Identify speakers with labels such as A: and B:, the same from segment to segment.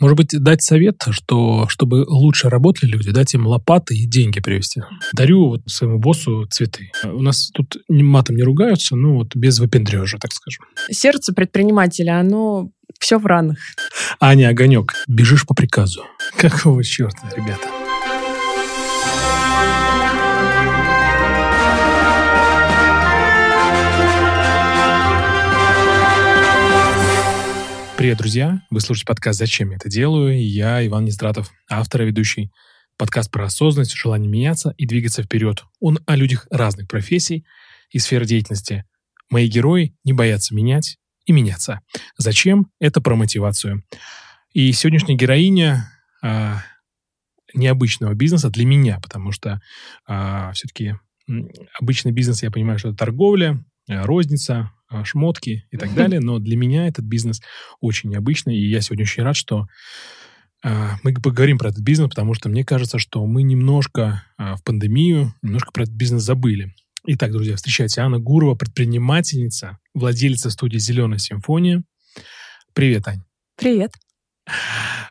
A: Может быть, дать совет, что чтобы лучше работали люди, дать им лопаты и деньги привезти. Дарю вот своему боссу цветы. У нас тут матом не ругаются, но вот без выпендрежа, так скажем.
B: Сердце предпринимателя, оно все в ранах.
A: Аня, огонек, бежишь по приказу. Какого черта, ребята? Привет, друзья! Вы слушаете подкаст «Зачем я это делаю?» Я Иван Нестратов, автор и ведущий. Подкаст про осознанность, желание меняться и двигаться вперед. Он о людях разных профессий и сфер деятельности. Мои герои не боятся менять и меняться. Зачем? Это про мотивацию. И сегодняшняя героиня а, необычного бизнеса для меня, потому что а, все-таки обычный бизнес, я понимаю, что это торговля, э, розница, шмотки и так далее. Но для меня этот бизнес очень необычный, и я сегодня очень рад, что а, мы поговорим про этот бизнес, потому что мне кажется, что мы немножко а, в пандемию, немножко про этот бизнес забыли. Итак, друзья, встречайте Анна Гурова, предпринимательница, владелица студии «Зеленая симфония». Привет, Ань.
B: Привет.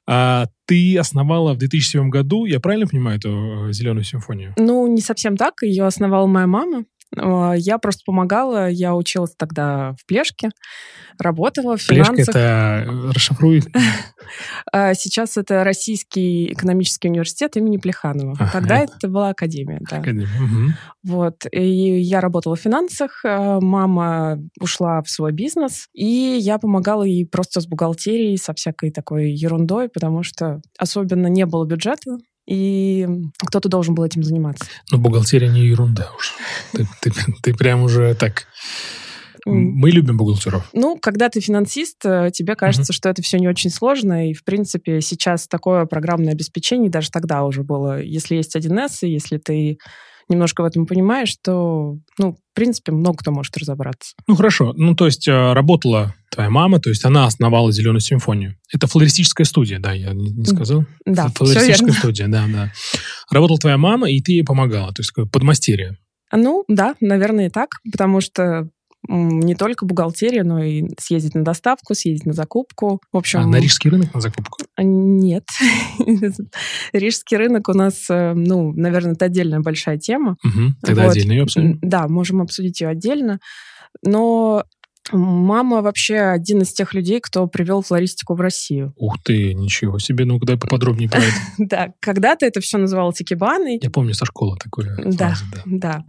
A: А, ты основала в 2007 году, я правильно понимаю, эту э, «Зеленую симфонию»?
B: Ну, не совсем так. Ее основала моя мама. А, я просто помогала, я училась тогда в Плешке, работала в финансах.
A: Плешка это э, расшифруй.
B: А, сейчас это Российский экономический университет имени Плеханова. Ага, тогда это... это была академия, да. Академия. Угу. Вот. И я работала в финансах, а, мама ушла в свой бизнес, и я помогала ей просто с бухгалтерией, со всякой такой ерундой, потому что особенно не было бюджета и кто-то должен был этим заниматься.
A: Ну, бухгалтерия не ерунда уж. Ты, ты, ты прям уже так... Мы любим бухгалтеров.
B: Ну, когда ты финансист, э, тебе кажется, uh-huh. что это все не очень сложно, и, в принципе, сейчас такое программное обеспечение, даже тогда уже было, если есть 1С, и если ты немножко в этом понимаешь, то, ну, в принципе, много кто может разобраться.
A: Ну, хорошо. Ну, то есть э, работала твоя мама, то есть она основала «Зеленую симфонию». Это флористическая студия, да, я не, не сказал?
B: Да,
A: Флористическая студия, да, да. Работала твоя мама, и ты ей помогала, то есть подмастерье.
B: Ну, да, наверное, и так, потому что не только бухгалтерия, но и съездить на доставку, съездить на закупку. В общем,
A: а на рижский рынок на закупку?
B: Нет. Рижский рынок у нас, э, ну, наверное, это отдельная большая тема.
A: Угу, тогда вот. отдельно ее обсудим.
B: Да, можем обсудить ее отдельно. Но Мама вообще один из тех людей, кто привел флористику в Россию.
A: Ух ты, ничего себе. Ну, дай поподробнее про это.
B: Да, когда-то это все называлось икебаной.
A: Я помню со школы такое.
B: Да, да.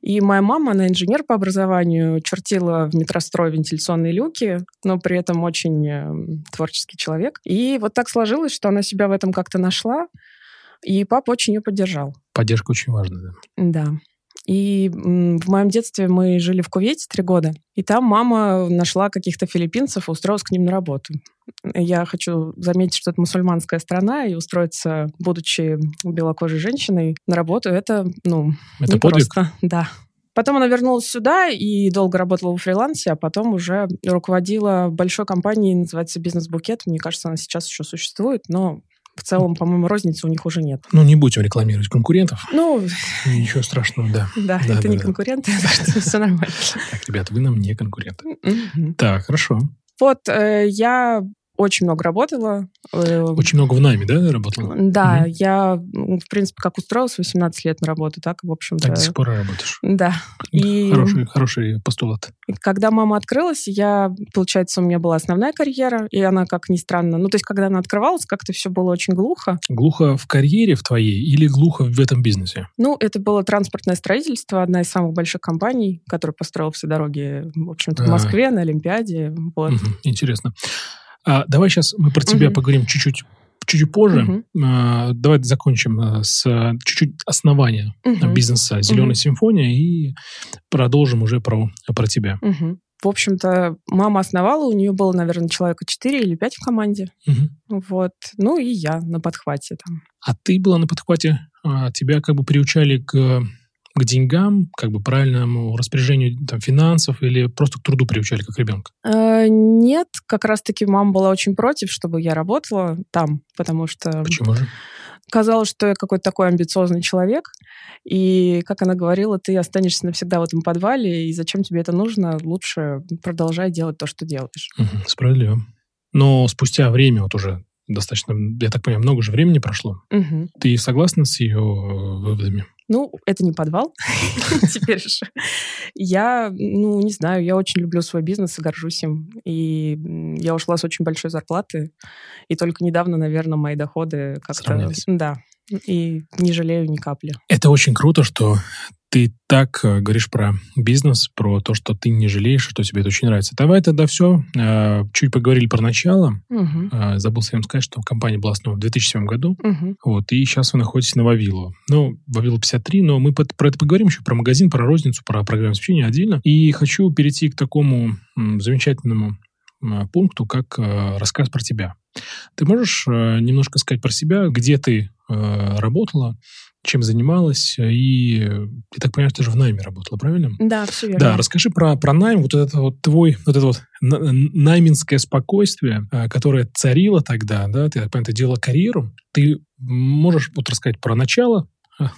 B: И моя мама, она инженер по образованию, чертила в метрострой вентиляционные люки, но при этом очень эм, творческий человек. И вот так сложилось, что она себя в этом как-то нашла, и папа очень ее поддержал.
A: Поддержка очень важна,
B: да. Да. И в моем детстве мы жили в Кувейте три года, и там мама нашла каких-то филиппинцев и устроилась к ним на работу. Я хочу заметить, что это мусульманская страна, и устроиться, будучи белокожей женщиной, на работу, это, ну,
A: это не подвиг?
B: просто. Да. Потом она вернулась сюда и долго работала в фрилансе, а потом уже руководила большой компанией, называется «Бизнес-букет». Мне кажется, она сейчас еще существует, но в целом, по-моему, розницы у них уже нет.
A: Ну, не будем рекламировать конкурентов.
B: Ну...
A: Ничего страшного, да.
B: Да, да это да, не да. конкуренты, так что все нормально.
A: Так, ребята, вы нам не конкуренты. Так, хорошо.
B: Вот, э, я очень много работала.
A: Э, очень много в найме, да, работала?
B: Да, угу. я, в принципе, как устроилась 18 лет на работу, так, в общем-то.
A: Так до сих пор работаешь?
B: Да.
A: И хороший, хороший постулат.
B: Когда мама открылась, я, получается, у меня была основная карьера, и она, как ни странно, ну, то есть, когда она открывалась, как-то все было очень глухо.
A: Глухо в карьере в твоей или глухо в этом бизнесе?
B: Ну, это было транспортное строительство, одна из самых больших компаний, которая построила все дороги, в общем-то, в а. Москве, на Олимпиаде. Вот.
A: Угу, интересно. А, давай сейчас мы про тебя угу. поговорим чуть-чуть чуть-чуть позже. Угу. А, давай закончим а, с чуть-чуть основания угу. бизнеса «Зеленая угу. симфония» и продолжим уже про, про тебя.
B: Угу. В общем-то, мама основала, у нее было, наверное, человека 4 или 5 в команде. Угу. Вот. Ну и я на подхвате там.
A: А ты была на подхвате? А тебя как бы приучали к к деньгам, как бы правильному распоряжению там, финансов или просто к труду приучали как ребенка?
B: Э, нет, как раз-таки мама была очень против, чтобы я работала там, потому что...
A: Почему же?
B: Казалось, что я какой-то такой амбициозный человек, и, как она говорила, ты останешься навсегда в этом подвале, и зачем тебе это нужно? Лучше продолжай делать то, что делаешь.
A: Угу, справедливо. Но спустя время, вот уже достаточно, я так понимаю, много же времени прошло.
B: Угу.
A: Ты согласна с ее выводами?
B: Ну, это не подвал теперь же. Я, ну, не знаю, я очень люблю свой бизнес и горжусь им. И я ушла с очень большой зарплаты. И только недавно, наверное, мои доходы как-то... Да, и не жалею ни капли.
A: Это очень круто, что ты так э, говоришь про бизнес, про то, что ты не жалеешь, что тебе это очень нравится. Давай тогда все. Э, чуть поговорили про начало.
B: Угу.
A: Забыл всем сказать, что компания была основана в 2007 году.
B: Угу.
A: Вот, и сейчас вы находитесь на Вавилу. Ну, Вавилу 53, но мы про это поговорим еще, про магазин, про розницу, про программу обеспечения отдельно. И хочу перейти к такому замечательному пункту, как рассказ про тебя. Ты можешь немножко сказать про себя, где ты работала, чем занималась, и, я так понимаю, ты же в найме работала, правильно?
B: Да, все верно.
A: Да, расскажи про, про найм, вот это вот твой, вот это вот найминское спокойствие, которое царило тогда, да, ты, так понимаю, ты делала карьеру, ты можешь вот рассказать про начало,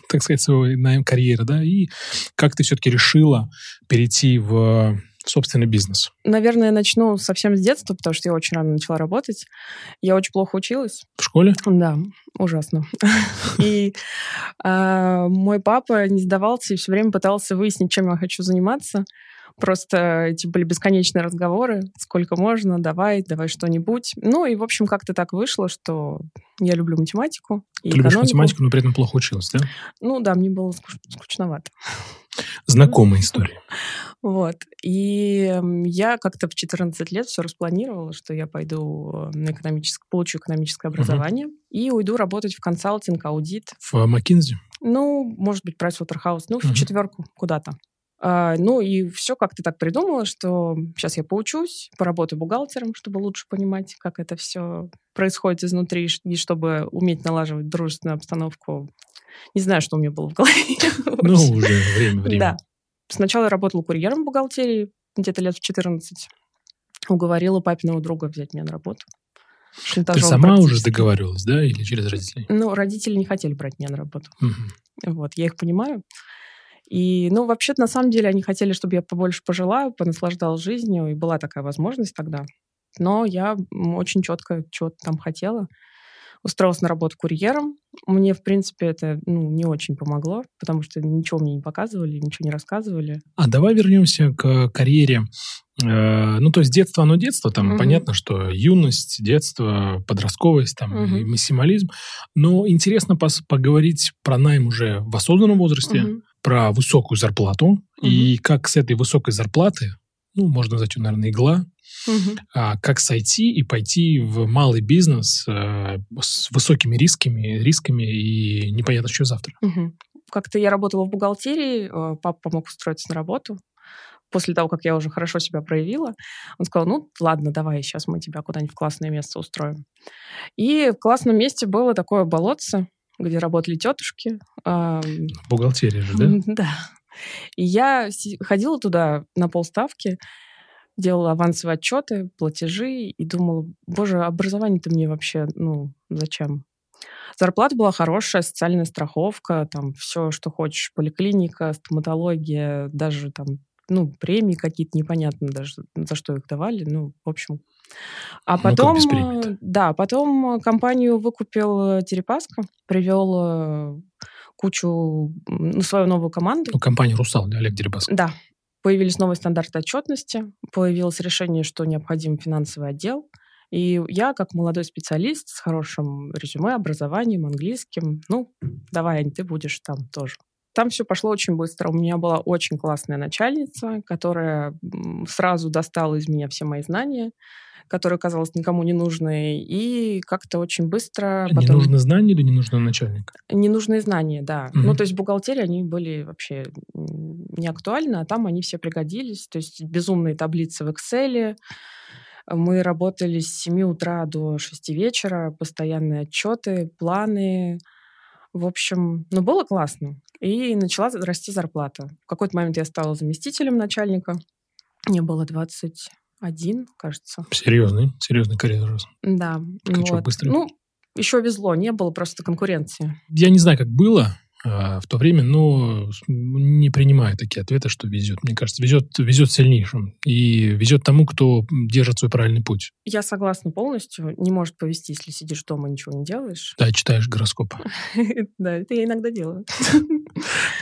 A: так сказать, своей найм карьеры, да, и как ты все-таки решила перейти в собственный бизнес?
B: Наверное, я начну совсем с детства, потому что я очень рано начала работать. Я очень плохо училась.
A: В школе?
B: Да, ужасно. И а, мой папа не сдавался и все время пытался выяснить, чем я хочу заниматься. Просто эти были бесконечные разговоры, сколько можно, давай, давай что-нибудь. Ну и, в общем, как-то так вышло, что я люблю математику.
A: Ты любишь математику, но при этом плохо училась, да?
B: Ну да, мне было скучновато.
A: Знакомая история.
B: Вот. И я как-то в 14 лет все распланировала, что я пойду на экономическое, получу экономическое образование угу. и уйду работать в консалтинг, аудит.
A: В Маккинзи?
B: Ну, может быть, Pricewaterhouse. Ну, угу. в четверку куда-то. А, ну и все как-то так придумала, что сейчас я поучусь, поработаю бухгалтером, чтобы лучше понимать, как это все происходит изнутри, и чтобы уметь налаживать дружественную обстановку. Не знаю, что у меня было в голове.
A: Ну, уже время, время.
B: Да. Сначала я работала курьером в бухгалтерии, где-то лет в 14. Уговорила папиного друга взять меня на работу.
A: Ты сама уже договаривалась, да, или через родителей?
B: Ну, родители не хотели брать меня на работу.
A: Угу.
B: Вот, я их понимаю. И, ну, вообще-то, на самом деле, они хотели, чтобы я побольше пожила, понаслаждалась жизнью, и была такая возможность тогда. Но я очень четко чего-то там хотела. Устроилась на работу курьером. Мне, в принципе, это ну, не очень помогло, потому что ничего мне не показывали, ничего не рассказывали.
A: А давай вернемся к карьере. Э, ну, то есть детство, оно детство, там угу. понятно, что юность, детство, подростковость, там, угу. и максимализм. Но интересно пос- поговорить про найм уже в осознанном возрасте, угу. про высокую зарплату, угу. и как с этой высокой зарплаты, ну, можно назвать ее, наверное, игла,
B: Угу.
A: А, как сойти и пойти в малый бизнес а, с высокими рисками, рисками и непонятно, что завтра.
B: Угу. Как-то я работала в бухгалтерии, э, папа помог устроиться на работу. После того, как я уже хорошо себя проявила, он сказал, ну, ладно, давай, сейчас мы тебя куда-нибудь в классное место устроим. И в классном месте было такое болотце, где работали тетушки.
A: Бухгалтерия же, да?
B: Да. И я ходила туда на полставки, делала авансовые отчеты, платежи и думала, боже, образование-то мне вообще, ну, зачем? Зарплата была хорошая, социальная страховка, там все, что хочешь, поликлиника, стоматология, даже там, ну, премии какие-то непонятно даже, за что их давали, ну, в общем. А ну, потом, ну, да, потом компанию выкупил Терепаска, привел э, кучу, ну, свою новую команду.
A: Ну, компания «Русал», да, Олег Дерибасов?
B: Да, Появились новые стандарты отчетности, появилось решение, что необходим финансовый отдел. И я, как молодой специалист с хорошим резюме, образованием, английским, ну, давай, Ань, ты будешь там тоже. Там все пошло очень быстро. У меня была очень классная начальница, которая сразу достала из меня все мои знания которая казалась никому не нужной, и как-то очень быстро...
A: Потом... Не нужны знания или не нужны начальник?
B: Ненужные знания, да. Угу. Ну, то есть бухгалтерии, они были вообще не актуальны, а там они все пригодились. То есть безумные таблицы в Excel, мы работали с 7 утра до 6 вечера, постоянные отчеты, планы. В общем, ну, было классно. И начала расти зарплата. В какой-то момент я стала заместителем начальника. Мне было 20 один, кажется.
A: Серьезный, серьезный карьер.
B: Да.
A: Скачок
B: вот.
A: быстрый.
B: Ну, еще везло, не было просто конкуренции.
A: Я не знаю, как было. А, в то время, но не принимаю такие ответы, что везет. Мне кажется, везет, везет сильнейшим. И везет тому, кто держит свой правильный путь.
B: Я согласна полностью. Не может повезти, если сидишь дома и ничего не делаешь.
A: Да, читаешь гороскоп.
B: Да, это я иногда делаю.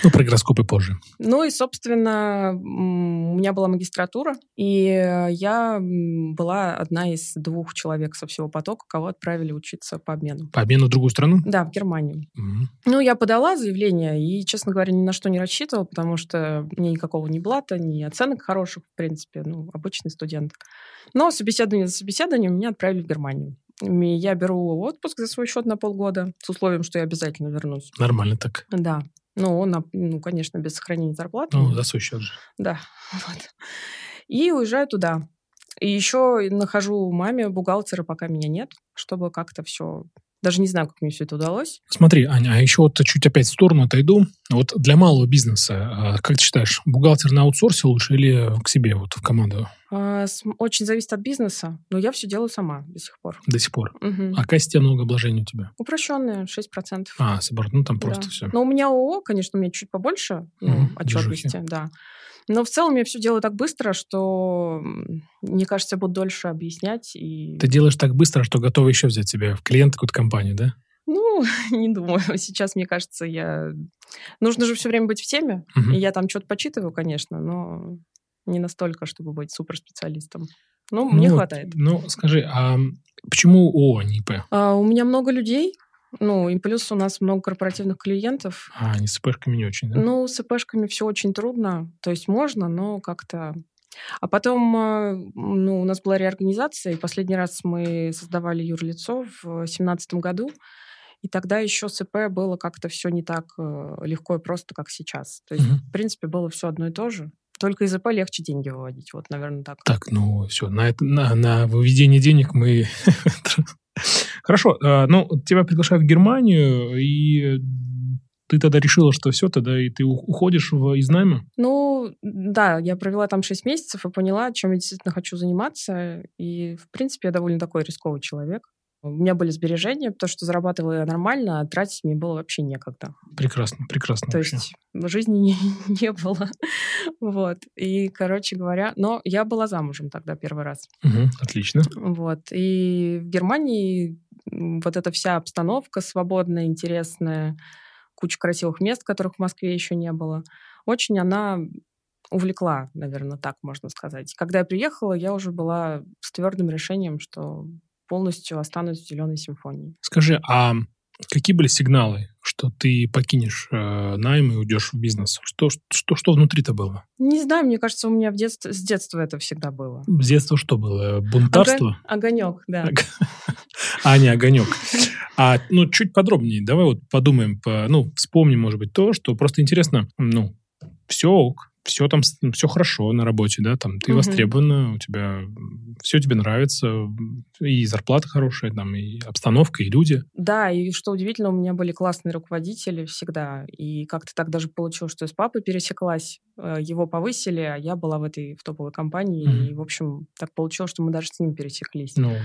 A: Ну, про гороскопы позже.
B: Ну и, собственно, у меня была магистратура, и я была одна из двух человек со всего потока, кого отправили учиться по обмену.
A: По обмену в другую страну?
B: Да, в Германию. Ну, я подала заявление и, честно говоря, ни на что не рассчитывала, потому что мне никакого ни блата, ни оценок хороших, в принципе, ну, обычный студент. Но собеседование за собеседованием меня отправили в Германию. Я беру отпуск за свой счет на полгода с условием, что я обязательно вернусь.
A: Нормально так.
B: Да. Ну, на, ну, конечно, без сохранения зарплаты.
A: Ну, за свой счет же.
B: Да. Вот. И уезжаю туда. И еще нахожу маме бухгалтера, пока меня нет, чтобы как-то все даже не знаю, как мне все это удалось.
A: Смотри, Аня, а еще вот чуть опять в сторону отойду. Вот для малого бизнеса, а как ты считаешь, бухгалтер на аутсорсе лучше или к себе, вот в команду?
B: А, очень зависит от бизнеса, но я все делаю сама до сих пор.
A: До сих пор? Угу. А какая система налогообложения у тебя?
B: Упрощенная, 6%.
A: А, с ну там просто да. все.
B: Но у меня ООО, конечно, у меня чуть побольше ну, угу, отчетности, да. Но в целом я все делаю так быстро, что, мне кажется, я буду дольше объяснять. И...
A: Ты делаешь так быстро, что готова еще взять себе в клиент какую-то компанию, да?
B: Ну, не думаю. Сейчас, мне кажется, я... Нужно же все время быть в теме. Угу. И я там что-то почитываю, конечно, но не настолько, чтобы быть суперспециалистом. Ну, ну мне хватает.
A: Ну, скажи, а почему ООО, не ИП?
B: А, у меня много людей, ну, и плюс у нас много корпоративных клиентов.
A: А, они с ИПшками не очень, да?
B: Ну, с ИПшками все очень трудно. То есть можно, но как-то... А потом, э, ну, у нас была реорганизация, и последний раз мы создавали юрлицо в 2017 году, и тогда еще с ИП было как-то все не так э, легко и просто, как сейчас. То есть, угу. в принципе, было все одно и то же. Только из ИП легче деньги выводить. Вот, наверное, так.
A: Так, ну все, на, это, на, на выведение денег мы Хорошо, э, ну, тебя приглашают в Германию, и ты тогда решила, что все, тогда и ты уходишь в, из найма?
B: Ну, да, я провела там 6 месяцев и поняла, чем я действительно хочу заниматься. И, в принципе, я довольно такой рисковый человек. У меня были сбережения, потому что зарабатывала я нормально, а тратить мне было вообще некогда.
A: Прекрасно, прекрасно.
B: То вообще. есть жизни не, не было. вот. И, короче говоря, но я была замужем тогда первый раз.
A: Угу, отлично.
B: Вот. И в Германии вот эта вся обстановка свободная, интересная, куча красивых мест, которых в Москве еще не было, очень она увлекла, наверное, так можно сказать. Когда я приехала, я уже была с твердым решением, что полностью останусь в «Зеленой симфонии».
A: Скажи, а какие были сигналы, что ты покинешь э, найм и уйдешь в бизнес? Что, что, что внутри-то было?
B: Не знаю, мне кажется, у меня в детстве, с детства это всегда было.
A: С детства что было? Бунтарство?
B: Ого- огонек, да.
A: А, не огонек. А, ну, чуть подробнее. Давай вот подумаем, по, ну, вспомним, может быть, то, что просто интересно, ну, все ок, все там, все хорошо на работе, да, там ты угу. востребована, у тебя все тебе нравится, и зарплата хорошая, там, и обстановка, и люди.
B: Да, и что удивительно, у меня были классные руководители всегда, и как-то так даже получилось, что я с папой пересеклась, э, его повысили, а я была в этой в топовой компании, угу. и, в общем, так получилось, что мы даже с ним пересеклись. Ну.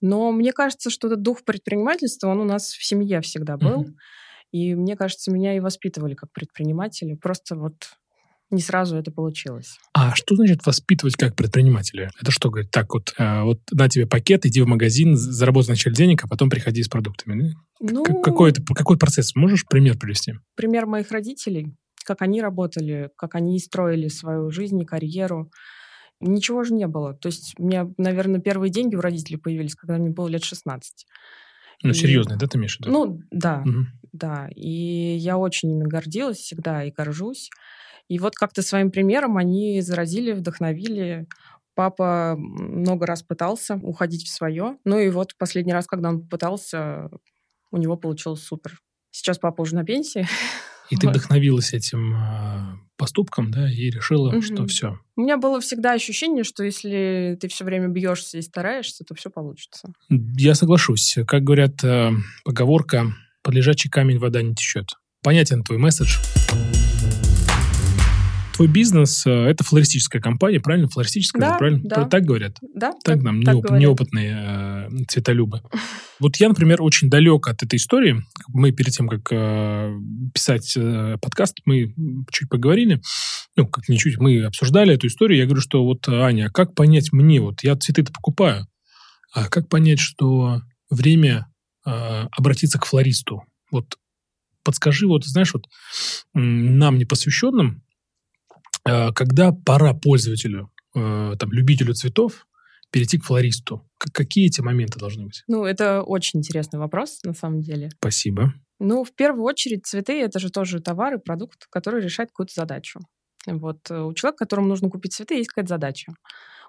B: Но мне кажется, что этот дух предпринимательства, он у нас в семье всегда был. Угу. И мне кажется, меня и воспитывали как предпринимателя. Просто вот не сразу это получилось.
A: А что значит воспитывать как предпринимателя? Это что, говорит, так вот, э, вот на тебе пакет, иди в магазин, заработай вначале денег, а потом приходи с продуктами. Ну, какой, это, какой процесс? Можешь пример привести?
B: Пример моих родителей, как они работали, как они строили свою жизнь и карьеру. Ничего же не было. То есть у меня, наверное, первые деньги у родителей появились, когда мне было лет 16.
A: Ну, и... серьезно, да, ты имеешь в виду?
B: Ну, да, угу. да. И я очень ими гордилась всегда и горжусь. И вот как-то своим примером они заразили, вдохновили. Папа много раз пытался уходить в свое. Ну и вот последний раз, когда он пытался, у него получилось супер. Сейчас папа уже на пенсии.
A: И ты вдохновилась этим э, поступком, да, и решила, угу. что все.
B: У меня было всегда ощущение, что если ты все время бьешься и стараешься, то все получится.
A: Я соглашусь. Как говорят, э, поговорка «под лежачий камень вода не течет». Понятен твой месседж. Твой бизнес э, это флористическая компания, правильно? Флористическая,
B: да,
A: правильно?
B: Да.
A: Так говорят?
B: Да.
A: Так, так нам так неоп- неопытные э, цветолюбы. Вот я, например, очень далек от этой истории. Мы перед тем, как э, писать э, подкаст, мы чуть поговорили. Ну, как не чуть, мы обсуждали эту историю. Я говорю, что вот, Аня, а как понять мне, вот я цветы-то покупаю, а как понять, что время э, обратиться к флористу? Вот подскажи, вот знаешь, вот нам непосвященным, когда пора пользователю, э, там, любителю цветов, перейти к флористу? Какие эти моменты должны быть?
B: Ну, это очень интересный вопрос, на самом деле.
A: Спасибо.
B: Ну, в первую очередь, цветы — это же тоже товар и продукт, который решает какую-то задачу. Вот э, у человека, которому нужно купить цветы, есть какая-то задача.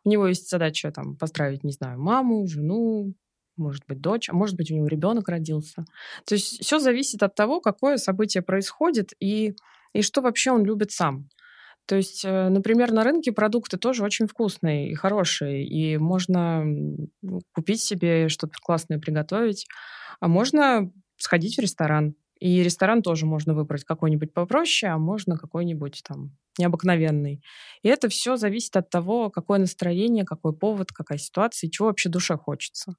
B: У него есть задача там поздравить, не знаю, маму, жену, может быть, дочь, а может быть, у него ребенок родился. То есть все зависит от того, какое событие происходит и, и что вообще он любит сам. То есть, э, например, на рынке продукты тоже очень вкусные и хорошие, и можно купить себе что-то классное приготовить, а можно сходить в ресторан. И ресторан тоже можно выбрать какой-нибудь попроще, а можно какой-нибудь там необыкновенный. И это все зависит от того, какое настроение, какой повод, какая ситуация, чего вообще душе хочется.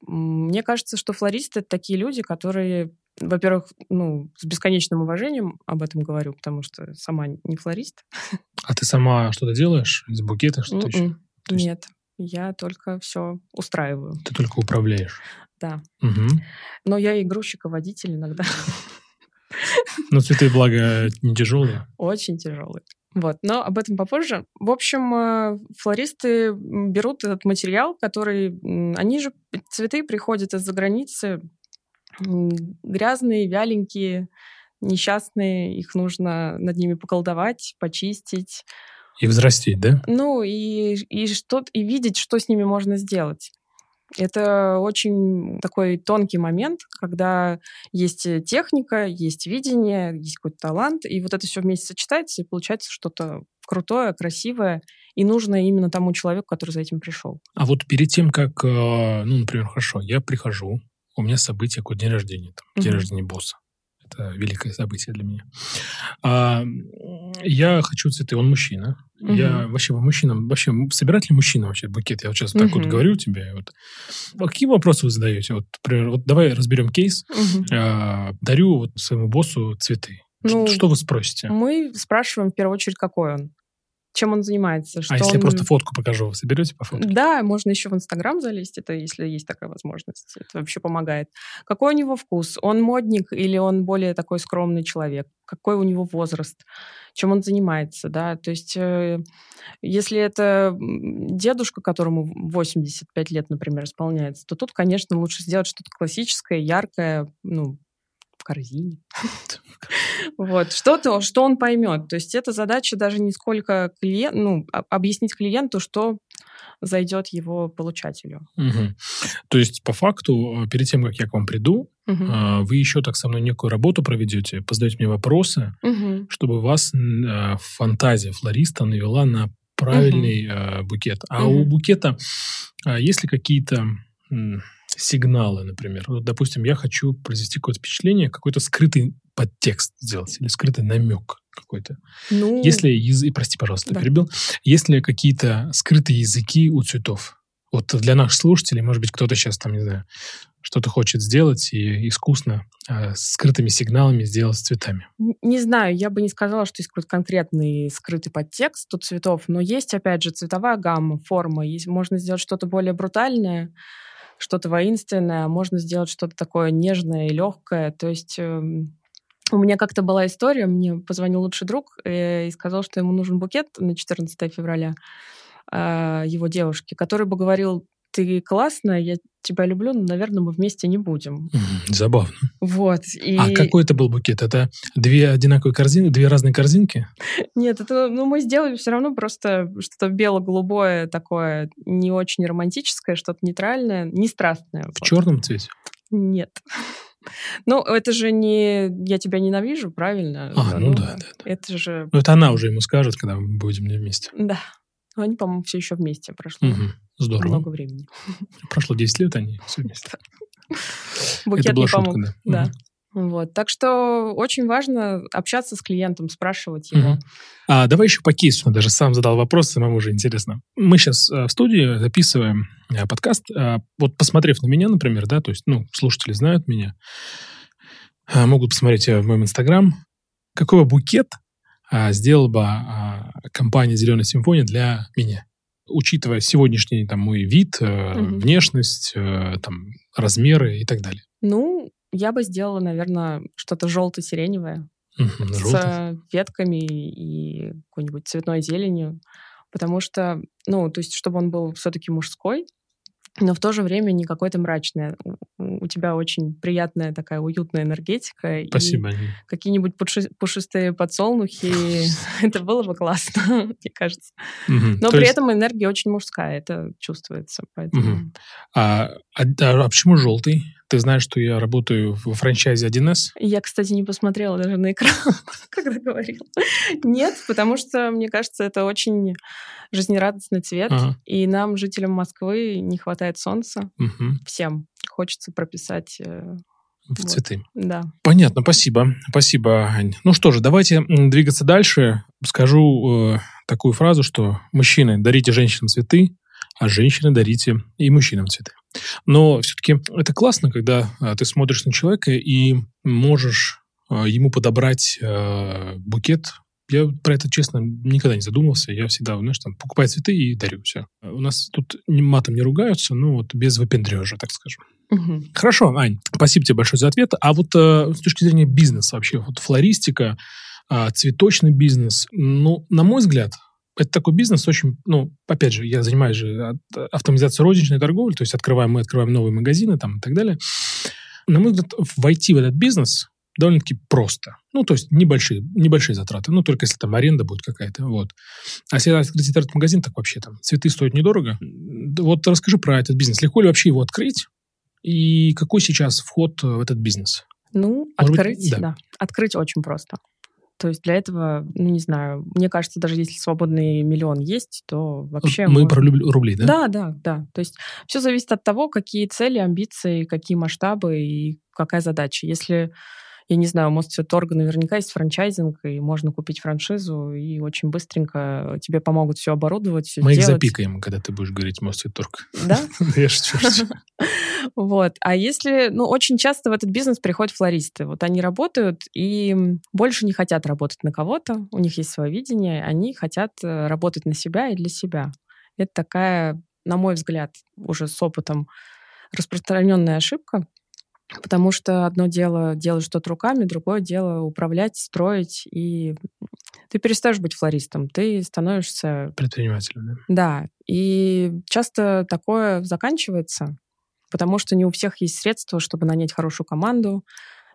B: Мне кажется, что флористы — это такие люди, которые, во-первых, ну, с бесконечным уважением об этом говорю, потому что сама не флорист.
A: А ты сама что-то делаешь из букета, что-то еще?
B: М-м. Есть... Нет, я только все устраиваю.
A: Ты только управляешь?
B: Да.
A: Угу.
B: Но я и грузчик, и водитель иногда.
A: Но цветы, благо, не тяжелые.
B: Очень тяжелые. Вот, но об этом попозже. В общем, э, флористы берут этот материал, который... Они же, цветы приходят из-за границы, грязные, вяленькие, несчастные, их нужно над ними поколдовать, почистить.
A: И взрастить, да?
B: Ну, и, и, что, и видеть, что с ними можно сделать. Это очень такой тонкий момент, когда есть техника, есть видение, есть какой-то талант, и вот это все вместе сочетается, и получается что-то крутое, красивое, и нужное именно тому человеку, который за этим пришел.
A: А вот перед тем, как, э, ну, например, хорошо, я прихожу, у меня событие, какой день рождения, там, угу. день рождения босса. Это великое событие для меня. А, я хочу цветы. Он мужчина. Угу. Я вообще мужчина. Вообще собирать ли мужчина вообще букет? Я вот сейчас угу. так вот говорю тебе. Вот. А какие вопросы вы задаете? Вот, например, вот давай разберем кейс. Угу. А, дарю вот своему боссу цветы. Ну, что вы спросите?
B: Мы спрашиваем в первую очередь, какой он чем он занимается. Что
A: а если
B: он...
A: я просто фотку покажу, вы соберете по фото?
B: Да, можно еще в Инстаграм залезть, это если есть такая возможность. Это вообще помогает. Какой у него вкус? Он модник или он более такой скромный человек? Какой у него возраст? Чем он занимается, да? То есть э, если это дедушка, которому 85 лет, например, исполняется, то тут, конечно, лучше сделать что-то классическое, яркое, ну, корзине. Вот, что-то, что он поймет. То есть это задача даже не сколько клиент, ну, объяснить клиенту, что зайдет его получателю.
A: Угу. То есть, по факту, э, перед тем, как я к вам приду, угу. вы еще так со мной некую работу проведете, позадаете мне вопросы, угу. чтобы вас э, фантазия флориста навела на правильный угу. букет. А угу. у букета есть ли какие-то сигналы, например. Вот, допустим, я хочу произвести какое-то впечатление, какой-то скрытый подтекст сделать или скрытый намек какой-то. Ну, Если язык, прости, пожалуйста, да. перебил. Есть ли какие-то скрытые языки у цветов? Вот для наших слушателей, может быть, кто-то сейчас там, не знаю, что-то хочет сделать и искусно э, скрытыми сигналами сделать с цветами.
B: Не знаю, я бы не сказала, что есть какой-то конкретный скрытый подтекст у цветов, но есть, опять же, цветовая гамма, форма. Есть, можно сделать что-то более брутальное, что-то воинственное, а можно сделать что-то такое нежное и легкое. То есть э, у меня как-то была история, мне позвонил лучший друг э, и сказал, что ему нужен букет на 14 февраля э, его девушки, который бы говорил, ты классная, я тебя люблю, но, наверное, мы вместе не будем.
A: Забавно.
B: Вот. И...
A: А какой это был букет? Это две одинаковые корзины, две разные корзинки?
B: Нет, это, ну, мы сделали все равно просто что-то бело-голубое такое, не очень романтическое, что-то нейтральное, не страстное. В
A: вот. черном цвете?
B: Нет. Ну, это же не «я тебя ненавижу», правильно?
A: А, ну, ну да, да,
B: да. Это же...
A: Ну, это она уже ему скажет, когда мы будем не вместе.
B: Да. Но они, по-моему, все еще вместе прошло.
A: Угу. Здорово.
B: Много времени.
A: Прошло 10 лет, они все вместе.
B: Букет
A: Это была
B: не
A: шутка,
B: помог.
A: да.
B: да. Вот. Так что очень важно общаться с клиентом, спрашивать его. Угу.
A: А, давай еще по кейсу. Даже сам задал вопрос, самому уже интересно. Мы сейчас э, в студии записываем э, подкаст. А, вот посмотрев на меня, например, да, то есть, ну, слушатели знают меня, а, могут посмотреть в моем инстаграм, какой букет сделала бы а, компания «Зеленая симфония» для меня учитывая сегодняшний там мой вид, угу. внешность, там размеры и так далее?
B: Ну, я бы сделала, наверное, что-то желто-сиреневое угу, с ветками и какой-нибудь цветной зеленью, потому что, ну, то есть, чтобы он был все-таки мужской, но в то же время не какой-то мрачный. У тебя очень приятная такая уютная энергетика.
A: Спасибо.
B: И какие-нибудь пушистые подсолнухи. Это было бы классно, мне кажется. Но при этом энергия очень мужская, это чувствуется.
A: А, а, а почему желтый? Ты знаешь, что я работаю во франчайзе 1С?
B: Я, кстати, не посмотрела даже на экран, когда говорил. Нет, потому что, мне кажется, это очень жизнерадостный цвет. Ага. И нам, жителям Москвы, не хватает солнца. Угу. Всем хочется прописать э,
A: в вот. цветы.
B: Да.
A: Понятно, спасибо. Спасибо, Ань. Ну что же, давайте двигаться дальше. Скажу э, такую фразу, что мужчины, дарите женщинам цветы, а женщины дарите и мужчинам цветы. Но все-таки это классно, когда а, ты смотришь на человека и можешь а, ему подобрать а, букет. Я про это, честно, никогда не задумывался. Я всегда, знаешь, там, покупаю цветы и дарю все. У нас тут матом не ругаются, но вот без выпендрежа, так скажем. Угу. Хорошо, Ань, спасибо тебе большое за ответ. А вот э, с точки зрения бизнеса вообще, вот флористика, э, цветочный бизнес, ну, на мой взгляд, это такой бизнес очень, ну, опять же, я занимаюсь же автоматизацией розничной торговли, то есть открываем, мы открываем новые магазины там и так далее. На мой взгляд, войти в этот бизнес довольно-таки просто. Ну, то есть небольшие, небольшие затраты. Ну, только если там аренда будет какая-то. Вот. А если открыть этот магазин, так вообще там цветы стоят недорого. Вот расскажи про этот бизнес. Легко ли вообще его открыть? И какой сейчас вход в этот бизнес?
B: Ну, Может открыть, быть, да. да. Открыть очень просто. То есть для этого, ну, не знаю, мне кажется, даже если свободный миллион есть, то вообще...
A: Мы можно... про рубли, да?
B: Да, да, да. То есть все зависит от того, какие цели, амбиции, какие масштабы и какая задача. Если я не знаю, у Мосцветторга наверняка есть франчайзинг, и можно купить франшизу, и очень быстренько тебе помогут все оборудовать, все
A: Мы
B: сделать.
A: их запикаем, когда ты будешь говорить Мосцветторг.
B: Да?
A: Я шучу.
B: Вот. А если... Ну, очень часто в этот бизнес приходят флористы. Вот они работают и больше не хотят работать на кого-то. У них есть свое видение. Они хотят э, работать на себя и для себя. Это такая, на мой взгляд, уже с опытом распространенная ошибка, Потому что одно дело делать что-то руками, другое дело управлять, строить, и ты перестаешь быть флористом, ты становишься...
A: Предпринимателем, да?
B: Да, и часто такое заканчивается, потому что не у всех есть средства, чтобы нанять хорошую команду,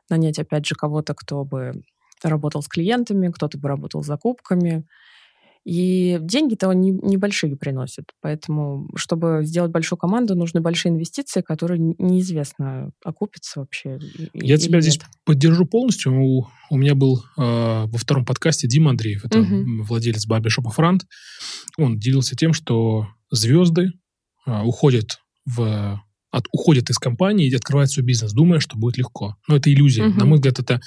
B: нанять, опять же, кого-то, кто бы работал с клиентами, кто-то бы работал с закупками, и деньги-то не, небольшие приносят. Поэтому, чтобы сделать большую команду, нужны большие инвестиции, которые неизвестно, окупятся вообще.
A: Я тебя нет. здесь поддержу полностью. У, у меня был э, во втором подкасте Дима Андреев, это угу. владелец барбершопа Франт. Он делился тем, что звезды э, уходят в от, уходит из компании и открывает свой бизнес, думая, что будет легко. Но это иллюзия. Угу. На мой взгляд, это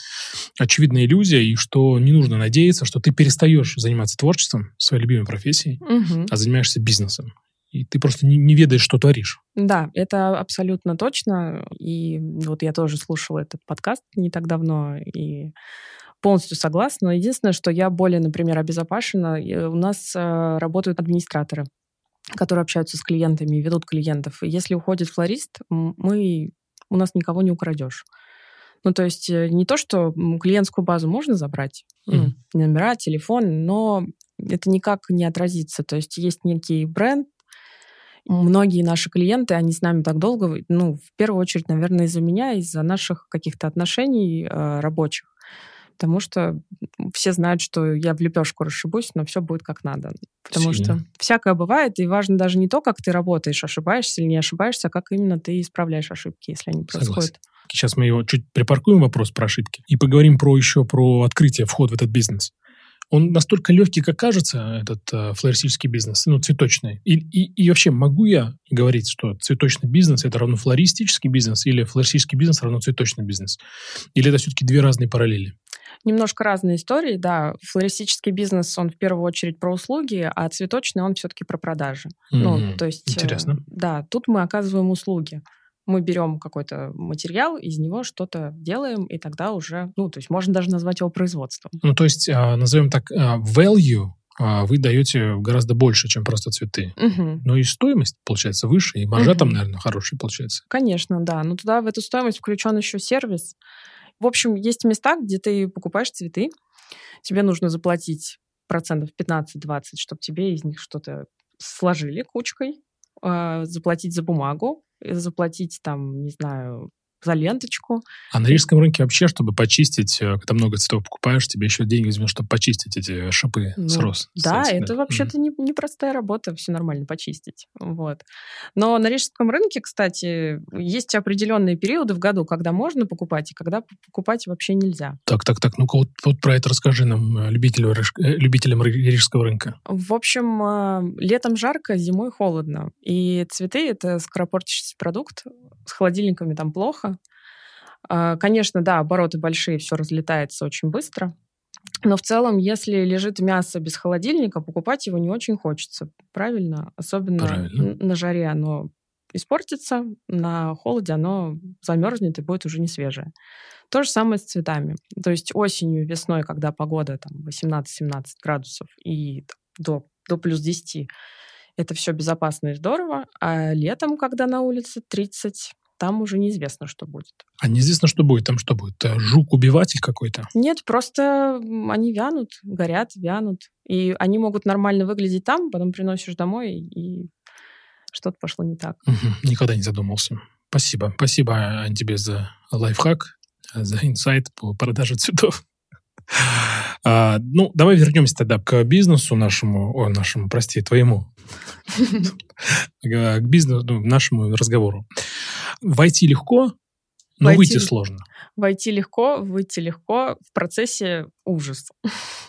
A: очевидная иллюзия, и что не нужно надеяться, что ты перестаешь заниматься творчеством, своей любимой профессией, угу. а занимаешься бизнесом. И ты просто не, не ведаешь, что творишь.
B: Да, это абсолютно точно. И вот я тоже слушала этот подкаст не так давно, и полностью согласна. Единственное, что я более, например, обезопасена. У нас э, работают администраторы которые общаются с клиентами, ведут клиентов. И если уходит флорист, мы, у нас никого не украдешь. Ну, то есть э, не то, что клиентскую базу можно забрать, mm. ну, номера, телефон, но это никак не отразится. То есть есть некий бренд, многие наши клиенты, они с нами так долго, ну, в первую очередь, наверное, из-за меня, из-за наших каких-то отношений э, рабочих потому что все знают, что я в лепешку расшибусь, но все будет как надо. Потому Сильно. что всякое бывает, и важно даже не то, как ты работаешь, ошибаешься или не ошибаешься, а как именно ты исправляешь ошибки, если они Согласен. происходят.
A: Сейчас мы его чуть припаркуем вопрос про ошибки и поговорим про еще про открытие, вход в этот бизнес. Он настолько легкий, как кажется, этот э, флористический бизнес, ну, цветочный. И, и, и вообще, могу я говорить, что цветочный бизнес – это равно флористический бизнес или флористический бизнес равно цветочный бизнес? Или это все-таки две разные параллели?
B: Немножко разные истории, да. Флористический бизнес, он в первую очередь про услуги, а цветочный, он все-таки про продажи. Mm-hmm. Ну, то есть...
A: Интересно. Э,
B: да, тут мы оказываем услуги мы берем какой-то материал, из него что-то делаем, и тогда уже, ну, то есть можно даже назвать его производством.
A: Ну, то есть, а, назовем так, а, value а, вы даете гораздо больше, чем просто цветы. Угу. Ну и стоимость, получается, выше, и маржа угу. там, наверное, хорошая получается.
B: Конечно, да. Но туда в эту стоимость включен еще сервис. В общем, есть места, где ты покупаешь цветы, тебе нужно заплатить процентов 15-20, чтобы тебе из них что-то сложили кучкой, заплатить за бумагу, заплатить там, не знаю, за ленточку.
A: А на рижском рынке вообще, чтобы почистить, э, когда много цветов покупаешь, тебе еще деньги возьмут, чтобы почистить эти шипы ну, с роз.
B: Да, с это вообще-то mm-hmm. не, непростая работа, все нормально почистить. Вот. Но на рижском рынке, кстати, есть определенные периоды в году, когда можно покупать, и когда покупать вообще нельзя.
A: Так, так, так, ну-ка вот, вот про это расскажи нам, э, любителям, э, любителям рижского рынка.
B: В общем, летом жарко, зимой холодно. И цветы — это скоропортящийся продукт, с холодильниками там плохо, конечно, да, обороты большие, все разлетается очень быстро. Но в целом, если лежит мясо без холодильника, покупать его не очень хочется. Правильно? Особенно Правильно. на жаре оно испортится, на холоде оно замерзнет и будет уже не свежее. То же самое с цветами. То есть осенью, весной, когда погода там 18-17 градусов и до, до плюс 10, это все безопасно и здорово. А летом, когда на улице 30, там уже неизвестно, что будет.
A: А неизвестно, что будет? Там что будет? Э, жук-убиватель какой-то?
B: Нет, просто они вянут, горят, вянут. И они могут нормально выглядеть там, потом приносишь домой, и что-то пошло не так.
A: Угу, никогда не задумался. Спасибо. Спасибо тебе за лайфхак, за инсайт по продаже цветов. А, ну, давай вернемся тогда к бизнесу нашему, о, нашему, прости, твоему, к бизнесу, ну, нашему разговору. Войти легко, но войти, выйти сложно.
B: Войти легко, выйти легко, в процессе ужас.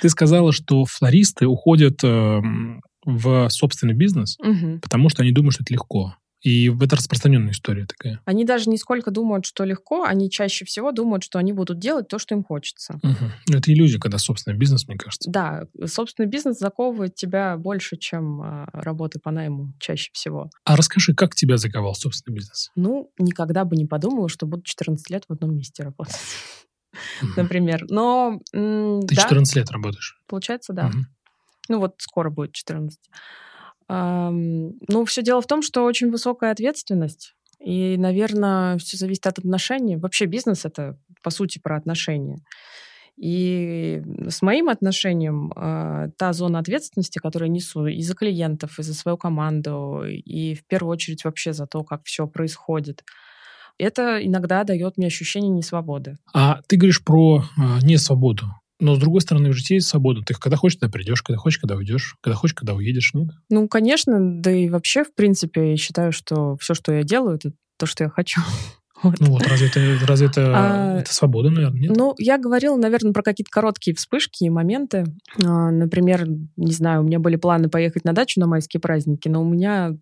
A: Ты сказала, что флористы уходят э, в собственный бизнес, угу. потому что они думают, что это легко. И это распространенная история такая.
B: Они даже не сколько думают, что легко, они чаще всего думают, что они будут делать то, что им хочется.
A: Угу. Это иллюзия, когда собственный бизнес, мне кажется.
B: Да, собственный бизнес заковывает тебя больше, чем э, работа по найму чаще всего.
A: А расскажи, как тебя заковал собственный бизнес?
B: Ну, никогда бы не подумала, что буду 14 лет в одном месте работать. Например. Но...
A: Ты 14 лет работаешь?
B: Получается, да. Ну вот скоро будет 14. Ну, все дело в том, что очень высокая ответственность. И, наверное, все зависит от отношений. Вообще бизнес это, по сути, про отношения. И с моим отношением э, та зона ответственности, которую я несу и за клиентов, и за свою команду, и в первую очередь вообще за то, как все происходит, это иногда дает мне ощущение несвободы.
A: А ты говоришь про э, несвободу. Но, с другой стороны, в жизни есть свобода. Ты когда хочешь, когда придешь, когда хочешь, когда уйдешь, когда хочешь, когда уедешь, нет?
B: Ну, конечно, да и вообще, в принципе, я считаю, что все, что я делаю, это то, что я хочу.
A: Вот. Ну вот, разве это, разве это, а, это свобода, наверное, нет?
B: Ну, я говорила, наверное, про какие-то короткие вспышки и моменты. А, например, не знаю, у меня были планы поехать на дачу на майские праздники, но у меня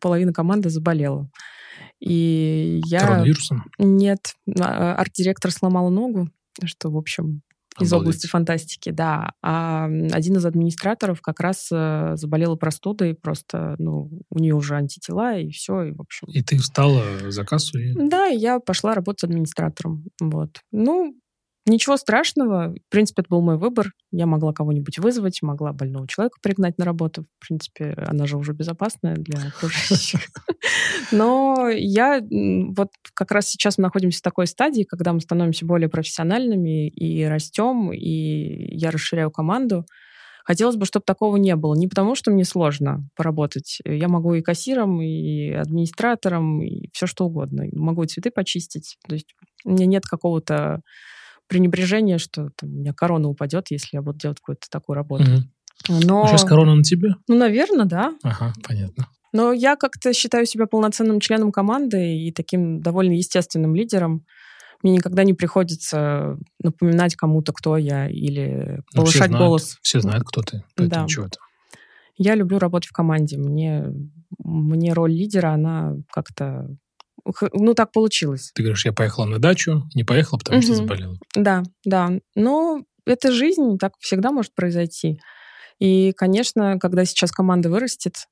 B: половина команды заболела. И я...
A: Коронавирусом?
B: Нет. А, арт-директор сломала ногу, что, в общем, из области фантастики, да. А один из администраторов как раз э, заболела простудой, просто, ну, у нее уже антитела, и все, и в общем...
A: И ты встала за кассу? И...
B: Да, я пошла работать с администратором, вот. Ну, Ничего страшного. В принципе, это был мой выбор. Я могла кого-нибудь вызвать, могла больного человека пригнать на работу. В принципе, она же уже безопасная для окружающих. Но я вот как раз сейчас мы находимся в такой стадии, когда мы становимся более профессиональными и растем, и я расширяю команду. Хотелось бы, чтобы такого не было. Не потому, что мне сложно поработать. Я могу и кассиром, и администратором, и все что угодно. Могу и цветы почистить. То есть у меня нет какого-то пренебрежение, что там, у меня корона упадет, если я буду делать какую-то такую работу.
A: Угу. Но... Сейчас корона на тебе?
B: Ну, наверное, да.
A: Ага, понятно.
B: Но я как-то считаю себя полноценным членом команды и таким довольно естественным лидером. Мне никогда не приходится напоминать кому-то, кто я, или ну, повышать
A: все
B: знают, голос.
A: Все знают, кто ты. Да. Чего-то.
B: Я люблю работать в команде. Мне, мне роль лидера, она как-то... Ну, так получилось.
A: Ты говоришь, я поехала на дачу, не поехала, потому угу. что заболела.
B: Да, да. Но это жизнь, так всегда может произойти. И, конечно, когда сейчас команда вырастет,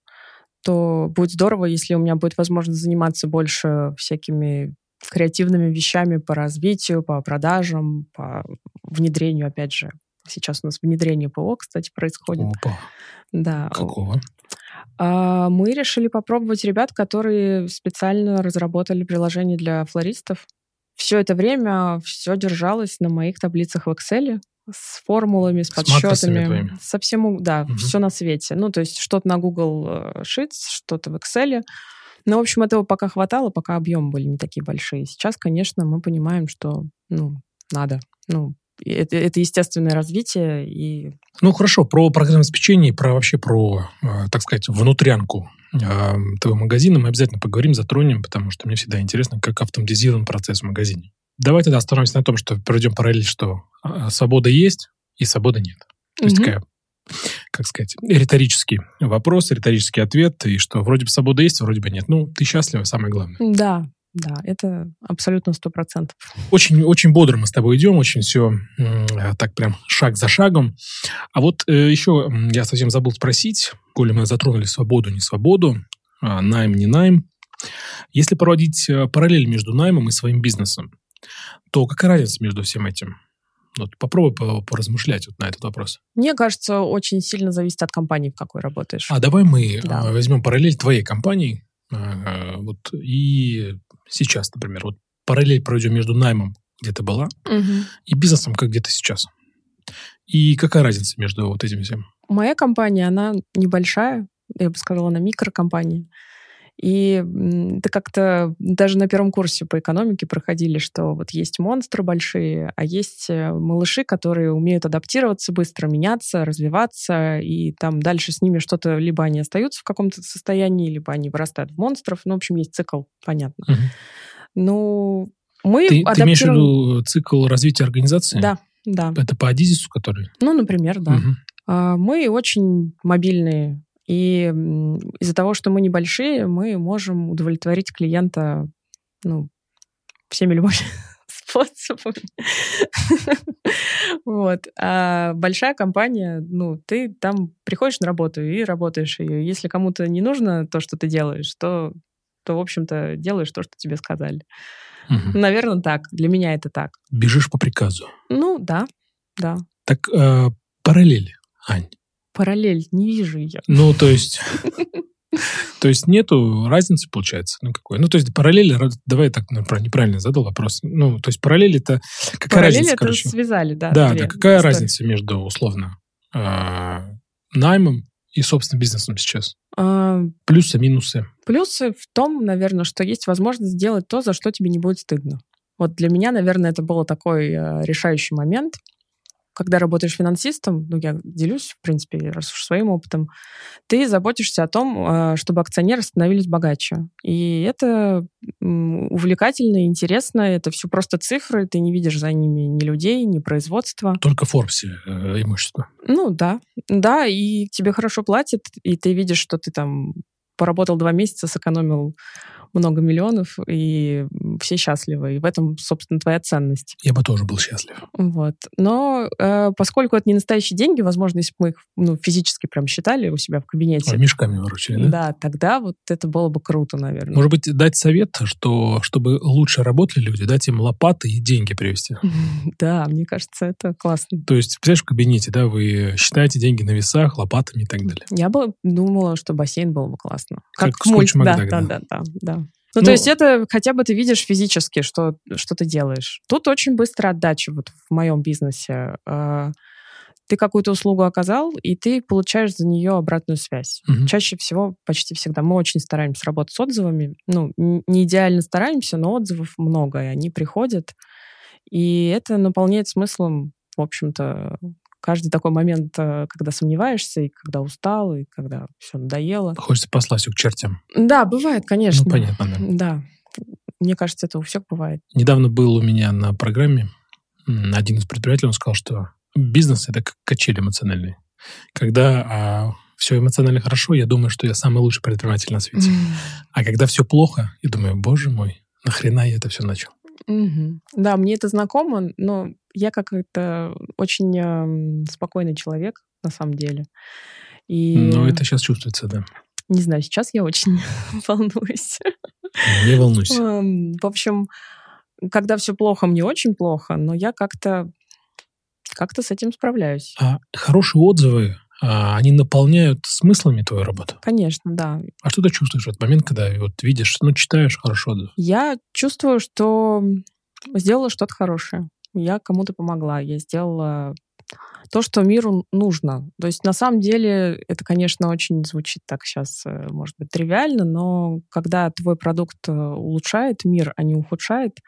B: то будет здорово, если у меня будет возможность заниматься больше всякими креативными вещами по развитию, по продажам, по внедрению, опять же. Сейчас у нас внедрение ПО, кстати, происходит.
A: Опа.
B: Да.
A: Какого?
B: А, мы решили попробовать ребят, которые специально разработали приложение для флористов. Все это время все держалось на моих таблицах в Excel с формулами, с, с подсчетами. Со всем, да, угу. все на свете. Ну, то есть что-то на Google э, Sheets, что-то в Excel. Ну, в общем, этого пока хватало, пока объемы были не такие большие. Сейчас, конечно, мы понимаем, что, ну, надо. Ну, это, это естественное развитие и...
A: Ну, хорошо, про программное обеспечение, про вообще про, э, так сказать, внутрянку э, твоего магазина мы обязательно поговорим, затронем, потому что мне всегда интересно, как автоматизирован процесс в магазине. Давай тогда остановимся на том, что проведем параллель, что э, свобода есть и свободы нет. То есть такая как сказать, риторический вопрос, риторический ответ, и что вроде бы свобода есть, вроде бы нет. Ну, ты счастлива, самое главное.
B: Да, да, это абсолютно сто процентов.
A: Очень, очень бодро мы с тобой идем, очень все так прям шаг за шагом. А вот э, еще я совсем забыл спросить, коли мы затронули свободу, не свободу, а, найм, не найм. Если проводить э, параллель между наймом и своим бизнесом, то какая разница между всем этим? Вот попробуй поразмышлять вот на этот вопрос.
B: Мне кажется, очень сильно зависит от компании, в какой работаешь.
A: А давай мы да. Возьмем параллель твоей компании вот и сейчас, например, вот параллель проведем между наймом, где ты была, угу. и бизнесом, как где ты сейчас. И какая разница между вот этим всем?
B: Моя компания, она небольшая, я бы сказала, она микрокомпания. И это как-то даже на первом курсе по экономике проходили, что вот есть монстры большие, а есть э, малыши, которые умеют адаптироваться быстро, меняться, развиваться, и там дальше с ними что-то, либо они остаются в каком-то состоянии, либо они вырастают в монстров. Ну, в общем, есть цикл, понятно. Угу. Ну, мы
A: ты, адаптируем... ты имеешь в виду цикл развития организации?
B: Да, да.
A: Это по Адизису, который?
B: Ну, например, да. Угу. Мы очень мобильные и из-за того, что мы небольшие, мы можем удовлетворить клиента ну, всеми любыми способами. вот. А большая компания, ну, ты там приходишь на работу и работаешь ее. Если кому-то не нужно то, что ты делаешь, то, то в общем-то, делаешь то, что тебе сказали. Угу. Наверное, так. Для меня это так.
A: Бежишь по приказу.
B: Ну, да, да.
A: Так э, параллель, Ань
B: параллель, не вижу ее.
A: Ну, то есть... То есть нету разницы, получается? Ну, какой? Ну, то есть параллели, давай так ну, неправильно задал вопрос. Ну, то есть параллели это какая параллели разница, это короче?
B: связали, да.
A: Да, да, какая истории. разница между, условно, э, наймом и, собственно, бизнесом сейчас? А, плюсы, минусы?
B: Плюсы в том, наверное, что есть возможность сделать то, за что тебе не будет стыдно. Вот для меня, наверное, это был такой э, решающий момент когда работаешь финансистом, ну, я делюсь, в принципе, раз уж своим опытом, ты заботишься о том, а, чтобы акционеры становились богаче. И это увлекательно и интересно. Это все просто цифры, ты не видишь за ними ни людей, ни производства.
A: Только в Форбсе э, имущество.
B: Ну, да. Да, и тебе хорошо платят, и ты видишь, что ты там поработал два месяца, сэкономил много миллионов, и все счастливы. И в этом, собственно, твоя ценность.
A: Я бы тоже был счастлив.
B: Вот. Но э, поскольку это не настоящие деньги, возможно, если бы мы их ну, физически прям считали у себя в кабинете.
A: А, мешками выручили, да?
B: Да, тогда вот это было бы круто, наверное.
A: Может быть, дать совет, что чтобы лучше работали люди, дать им лопаты и деньги привезти.
B: Да, мне кажется, это классно.
A: То есть, представляешь, в кабинете, да, вы считаете деньги на весах, лопатами и так далее.
B: Я бы думала, что бассейн было бы классно. Как, как мульт, да, да, да, да, да. Ну, ну, то есть это хотя бы ты видишь физически, что, что ты делаешь. Тут очень быстро отдача вот в моем бизнесе. А, ты какую-то услугу оказал, и ты получаешь за нее обратную связь. Угу. Чаще всего, почти всегда, мы очень стараемся работать с отзывами. Ну, не идеально стараемся, но отзывов много, и они приходят. И это наполняет смыслом, в общем-то, каждый такой момент, э, когда сомневаешься, и когда устал, и когда все надоело.
A: Хочется послать к чертям.
B: Да, бывает, конечно.
A: Ну, понятно,
B: да. Да. мне кажется, это у всех бывает.
A: Недавно был у меня на программе один из предпринимателей, он сказал, что бизнес — это как качели эмоциональные. Когда а, все эмоционально хорошо, я думаю, что я самый лучший предприниматель на свете. Mm. А когда все плохо, я думаю, боже мой, нахрена я это все начал?
B: Mm-hmm. Да, мне это знакомо, но я как-то очень э, спокойный человек на самом деле.
A: И... Но это сейчас чувствуется, да.
B: Не знаю, сейчас я очень волнуюсь.
A: Не волнуйся.
B: В общем, когда все плохо, мне очень плохо, но я как-то как-то с этим справляюсь.
A: А хорошие отзывы, они наполняют смыслами твою работу?
B: Конечно, да.
A: А что ты чувствуешь в этот момент, когда вот видишь, ну, читаешь хорошо отзыв?
B: Я чувствую, что сделала что-то хорошее. Я кому-то помогла, я сделала то, что миру нужно. То есть на самом деле это, конечно, очень звучит так сейчас, э, может быть, тривиально, но когда твой продукт э, улучшает мир, а не ухудшает,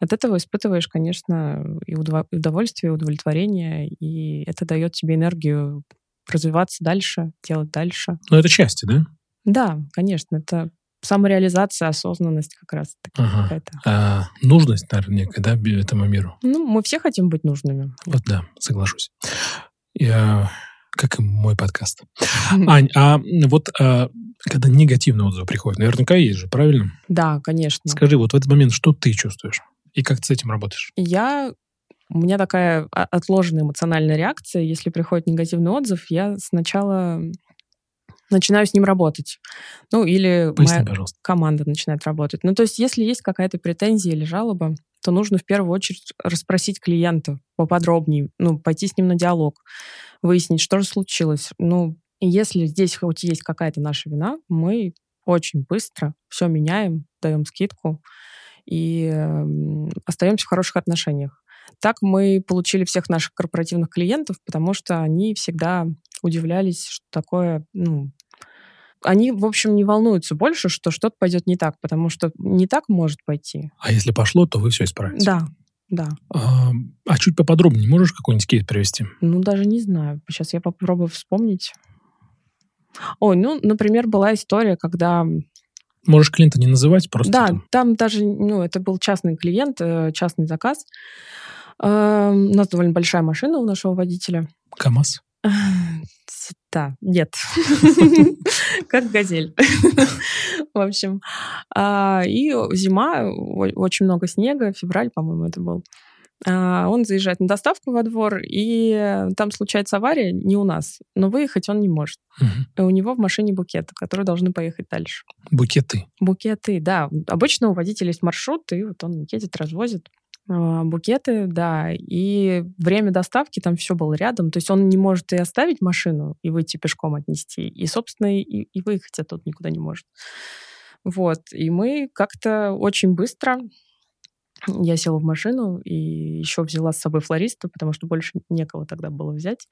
B: от этого испытываешь, конечно, и удовольствие, и удовлетворение, и это дает тебе энергию развиваться дальше, делать дальше.
A: Но это счастье, да?
B: Да, конечно, это самореализация, осознанность как раз ага. какая-то.
A: А, нужность, наверное, некая, да, этому миру?
B: Ну, мы все хотим быть нужными.
A: Вот да, соглашусь. Я, как и мой подкаст. Ань, а вот а, когда негативный отзыв приходит, наверняка есть же, правильно?
B: Да, конечно.
A: Скажи, вот в этот момент что ты чувствуешь? И как ты с этим работаешь?
B: Я у меня такая отложенная эмоциональная реакция. Если приходит негативный отзыв, я сначала начинаю с ним работать. Ну, или
A: Поясни,
B: моя
A: пожалуйста.
B: команда начинает работать. Ну, то есть, если есть какая-то претензия или жалоба, то нужно в первую очередь расспросить клиента поподробнее, ну, пойти с ним на диалог, выяснить, что же случилось. Ну, если здесь хоть есть какая-то наша вина, мы очень быстро все меняем, даем скидку и э, остаемся в хороших отношениях. Так мы получили всех наших корпоративных клиентов, потому что они всегда удивлялись, что такое, ну, они, в общем, не волнуются больше, что что-то пойдет не так, потому что не так может пойти.
A: А если пошло, то вы все исправите.
B: Да, да.
A: А, а чуть поподробнее можешь какой-нибудь кейс привести?
B: Ну, даже не знаю. Сейчас я попробую вспомнить. Ой, ну, например, была история, когда...
A: Можешь клиента не называть, просто...
B: Да, там, там даже, ну, это был частный клиент, э, частный заказ. Эм, у нас довольно большая машина у нашего водителя.
A: КАМАЗ?
B: Да, нет. Как газель. В общем. А, и зима, очень много снега, февраль, по-моему, это был. А, он заезжает на доставку во двор, и там случается авария не у нас, но выехать он не может. И у него в машине букеты, которые должны поехать дальше.
A: Букеты?
B: Букеты, да. Обычно у водителя есть маршрут, и вот он едет, развозит. А, букеты, да, и время доставки там все было рядом, то есть он не может и оставить машину и выйти пешком отнести, и, собственно, и, и выехать оттуда никуда не может. Вот, и мы как-то очень быстро я села в машину и еще взяла с собой флориста, потому что больше некого тогда было взять.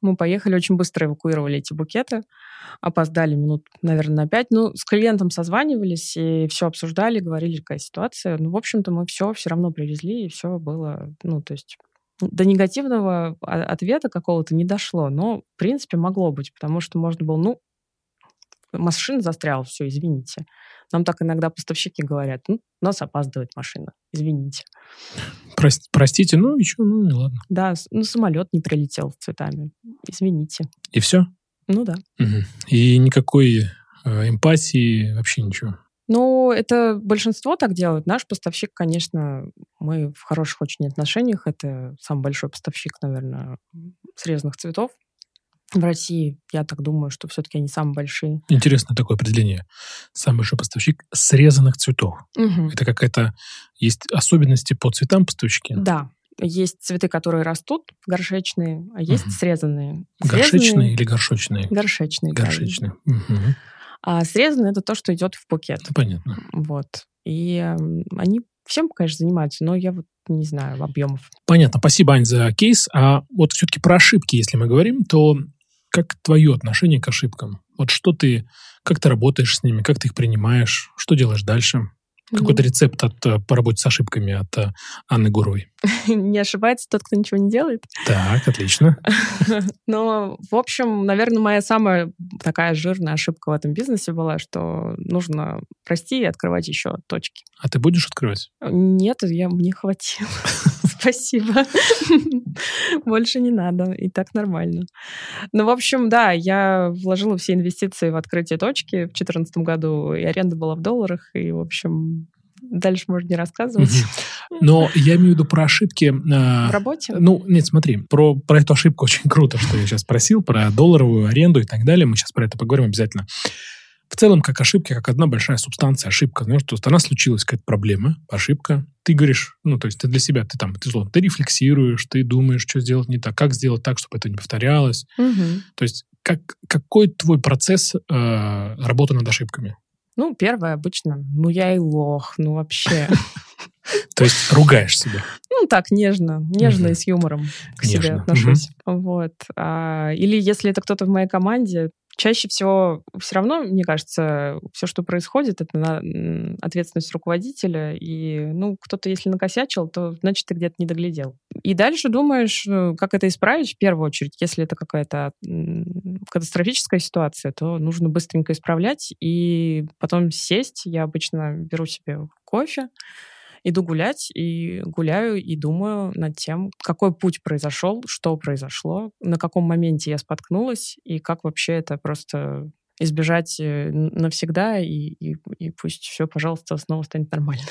B: Мы поехали, очень быстро эвакуировали эти букеты. Опоздали минут, наверное, на пять. Ну, с клиентом созванивались и все обсуждали, говорили, какая ситуация. Ну, в общем-то, мы все все равно привезли, и все было, ну, то есть до негативного ответа какого-то не дошло, но, в принципе, могло быть, потому что можно было, ну, машина застряла, все, извините. Нам так иногда поставщики говорят, ну, у нас опаздывает машина, извините.
A: Прости, простите, ну, еще, ну и ладно.
B: Да, ну, самолет не прилетел с цветами, извините.
A: И все?
B: Ну да.
A: Угу. И никакой э, эмпатии, вообще ничего?
B: Ну, это большинство так делают. Наш поставщик, конечно, мы в хороших очень отношениях. Это самый большой поставщик, наверное, срезанных цветов в России, я так думаю, что все-таки они самые большие.
A: Интересно такое определение. Самый большой поставщик срезанных цветов.
B: Угу.
A: Это какая-то... Есть особенности по цветам поставщики?
B: Да. Есть цветы, которые растут, горшечные, а есть угу. срезанные.
A: Горшечные срезанные... или горшочные?
B: Горшечные.
A: Горшечные. Угу.
B: А срезанные — это то, что идет в букет.
A: Понятно.
B: Вот. И э, они всем, конечно, занимаются, но я вот не знаю объемов.
A: Понятно. Спасибо, Ань, за кейс. А вот все-таки про ошибки, если мы говорим, то как твое отношение к ошибкам? Вот что ты, как ты работаешь с ними, как ты их принимаешь, что делаешь дальше? Какой-то рецепт от, э, по работе с ошибками от э, Анны Гуровой.
B: Не ошибается тот, кто ничего не делает.
A: Так, отлично.
B: Но, в общем, наверное, моя самая такая жирная ошибка в этом бизнесе была, что нужно расти и открывать еще точки.
A: А ты будешь открывать?
B: Нет, я, мне хватило. Спасибо. Больше не надо. И так нормально. Ну, в общем, да, я вложила все инвестиции в открытие точки в 2014 году, и аренда была в долларах, и, в общем, дальше можно не рассказывать.
A: Но я имею в виду про ошибки.
B: А, в работе?
A: Ну, нет, смотри, про, про эту ошибку очень круто, что я сейчас спросил, про долларовую аренду и так далее. Мы сейчас про это поговорим обязательно целом, как ошибки, как одна большая субстанция, ошибка. Знаешь, то есть она случилась, какая-то проблема, ошибка. Ты говоришь, ну, то есть ты для себя, ты там, ты, ты рефлексируешь, ты думаешь, что сделать не так, как сделать так, чтобы это не повторялось.
B: Угу.
A: То есть как, какой твой процесс э, работы над ошибками?
B: Ну, первое обычно, ну, я и лох, ну, вообще.
A: То есть ругаешь себя?
B: Ну, так, нежно, нежно и с юмором к себе отношусь. Вот. А, или если это кто-то в моей команде, чаще всего все равно, мне кажется, все, что происходит, это на ответственность руководителя. И, ну, кто-то, если накосячил, то значит, ты где-то не доглядел. И дальше думаешь, э, как это исправить в первую очередь. Если это какая-то катастрофическая ситуация, то нужно быстренько исправлять и потом сесть. Я обычно беру себе кофе, иду гулять и гуляю и думаю над тем, какой путь произошел, что произошло, на каком моменте я споткнулась и как вообще это просто избежать э, навсегда, и, и, и пусть все, пожалуйста, снова станет нормально.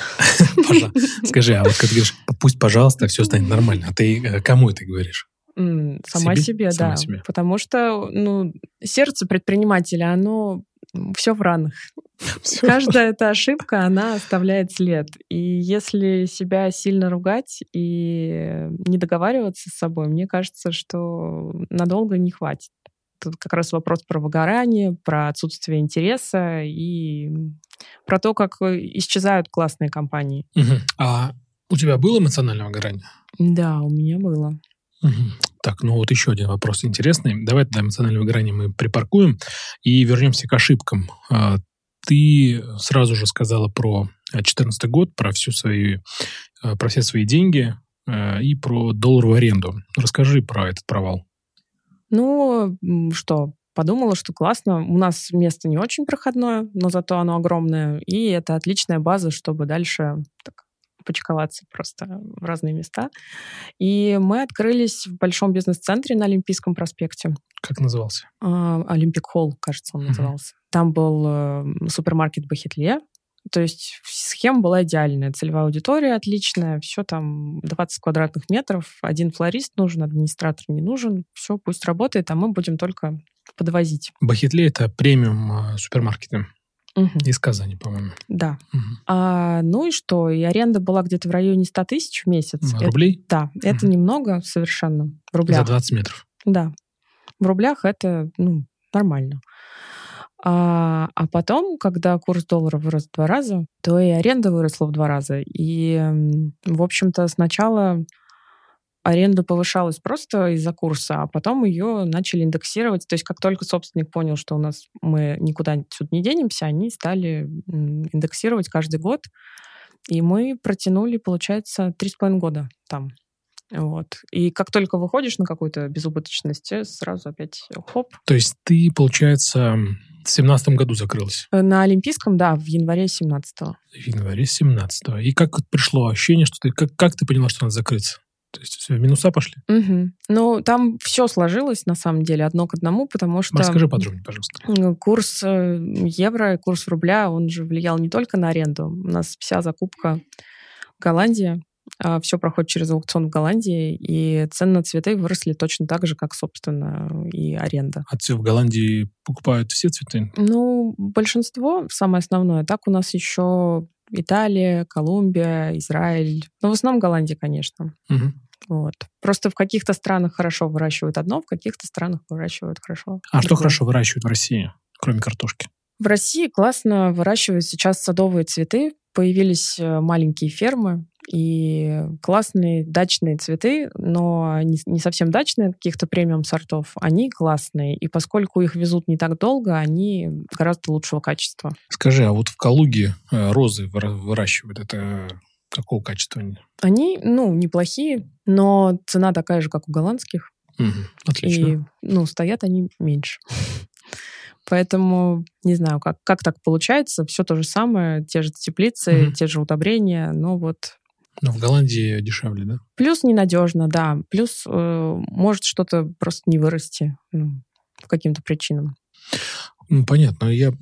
A: Скажи, а вот когда ты говоришь, пусть, пожалуйста, все станет нормально, а ты э, кому это говоришь?
B: Сама себе, да. Потому что, ну, сердце предпринимателя, оно все в ранах. Все. Каждая эта ошибка, она оставляет след. И если себя сильно ругать и не договариваться с собой, мне кажется, что надолго не хватит. Тут как раз вопрос про выгорание, про отсутствие интереса и про то, как исчезают классные компании.
A: Угу. А у тебя было эмоциональное выгорание?
B: Да, у меня было.
A: Так, ну вот еще один вопрос интересный. Давай тогда эмоциональное выгорание мы припаркуем и вернемся к ошибкам. А, ты сразу же сказала про 2014 год, про всю свои, э, про все свои деньги э, и про долларовую аренду. Расскажи про этот провал.
B: Ну, что, подумала, что классно. У нас место не очень проходное, но зато оно огромное. И это отличная база, чтобы дальше так, почковаться просто в разные места. И мы открылись в большом бизнес-центре на Олимпийском проспекте.
A: Как назывался?
B: А, Олимпик Холл, кажется, он назывался. Uh-huh. Там был э, супермаркет Бахетле. То есть схема была идеальная, целевая аудитория отличная, все там 20 квадратных метров, один флорист нужен, администратор не нужен, все пусть работает, а мы будем только подвозить.
A: Бахетле это премиум э, супермаркеты.
B: Угу.
A: Из Казани, по-моему.
B: Да. Угу. А, ну и что? И аренда была где-то в районе 100 тысяч в месяц.
A: Рублей?
B: Это, да. Угу. Это немного совершенно. В рублях.
A: За 20 метров?
B: Да. В рублях это ну, нормально. А, а потом, когда курс доллара вырос в два раза, то и аренда выросла в два раза. И, в общем-то, сначала аренда повышалась просто из-за курса, а потом ее начали индексировать. То есть как только собственник понял, что у нас мы никуда отсюда не денемся, они стали индексировать каждый год. И мы протянули, получается, три с половиной года там. Вот. И как только выходишь на какую-то безубыточность, э, сразу опять хоп.
A: То есть ты, получается, в семнадцатом году закрылась?
B: Э, на Олимпийском, да, в январе 17-го.
A: В январе 17-го. И как пришло ощущение, что ты... Как, как ты поняла, что надо закрыться? То есть все, минуса пошли?
B: Угу. Ну, там все сложилось, на самом деле, одно к одному, потому что...
A: Расскажи подробнее, пожалуйста.
B: Курс э, евро, курс рубля, он же влиял не только на аренду. У нас вся закупка в Голландии, а все проходит через аукцион в Голландии, и цены на цветы выросли точно так же, как, собственно, и аренда.
A: А в Голландии покупают все цветы?
B: Ну, большинство, самое основное. Так у нас еще Италия, Колумбия, Израиль. Ну, в основном Голландия, конечно.
A: Угу.
B: Вот. Просто в каких-то странах хорошо выращивают одно, в каких-то странах выращивают хорошо.
A: А другое. что хорошо выращивают в России, кроме картошки?
B: В России классно выращивают сейчас садовые цветы. Появились э, маленькие фермы, И классные дачные цветы, но не, не совсем дачные, каких-то премиум сортов, они классные. И поскольку их везут не так долго, они гораздо лучшего качества.
A: Скажи, а вот в Калуге э, розы выращивают, это какого качества они?
B: Они, ну, неплохие, но цена такая же, как у голландских.
A: Угу, отлично.
B: И, ну, стоят они меньше. Поэтому не знаю, как, как так получается. Все то же самое, те же теплицы, угу. те же удобрения, но вот...
A: Но в Голландии дешевле, да?
B: Плюс ненадежно, да. Плюс э, может что-то просто не вырасти ну, по каким-то причинам.
A: Ну, понятно. Я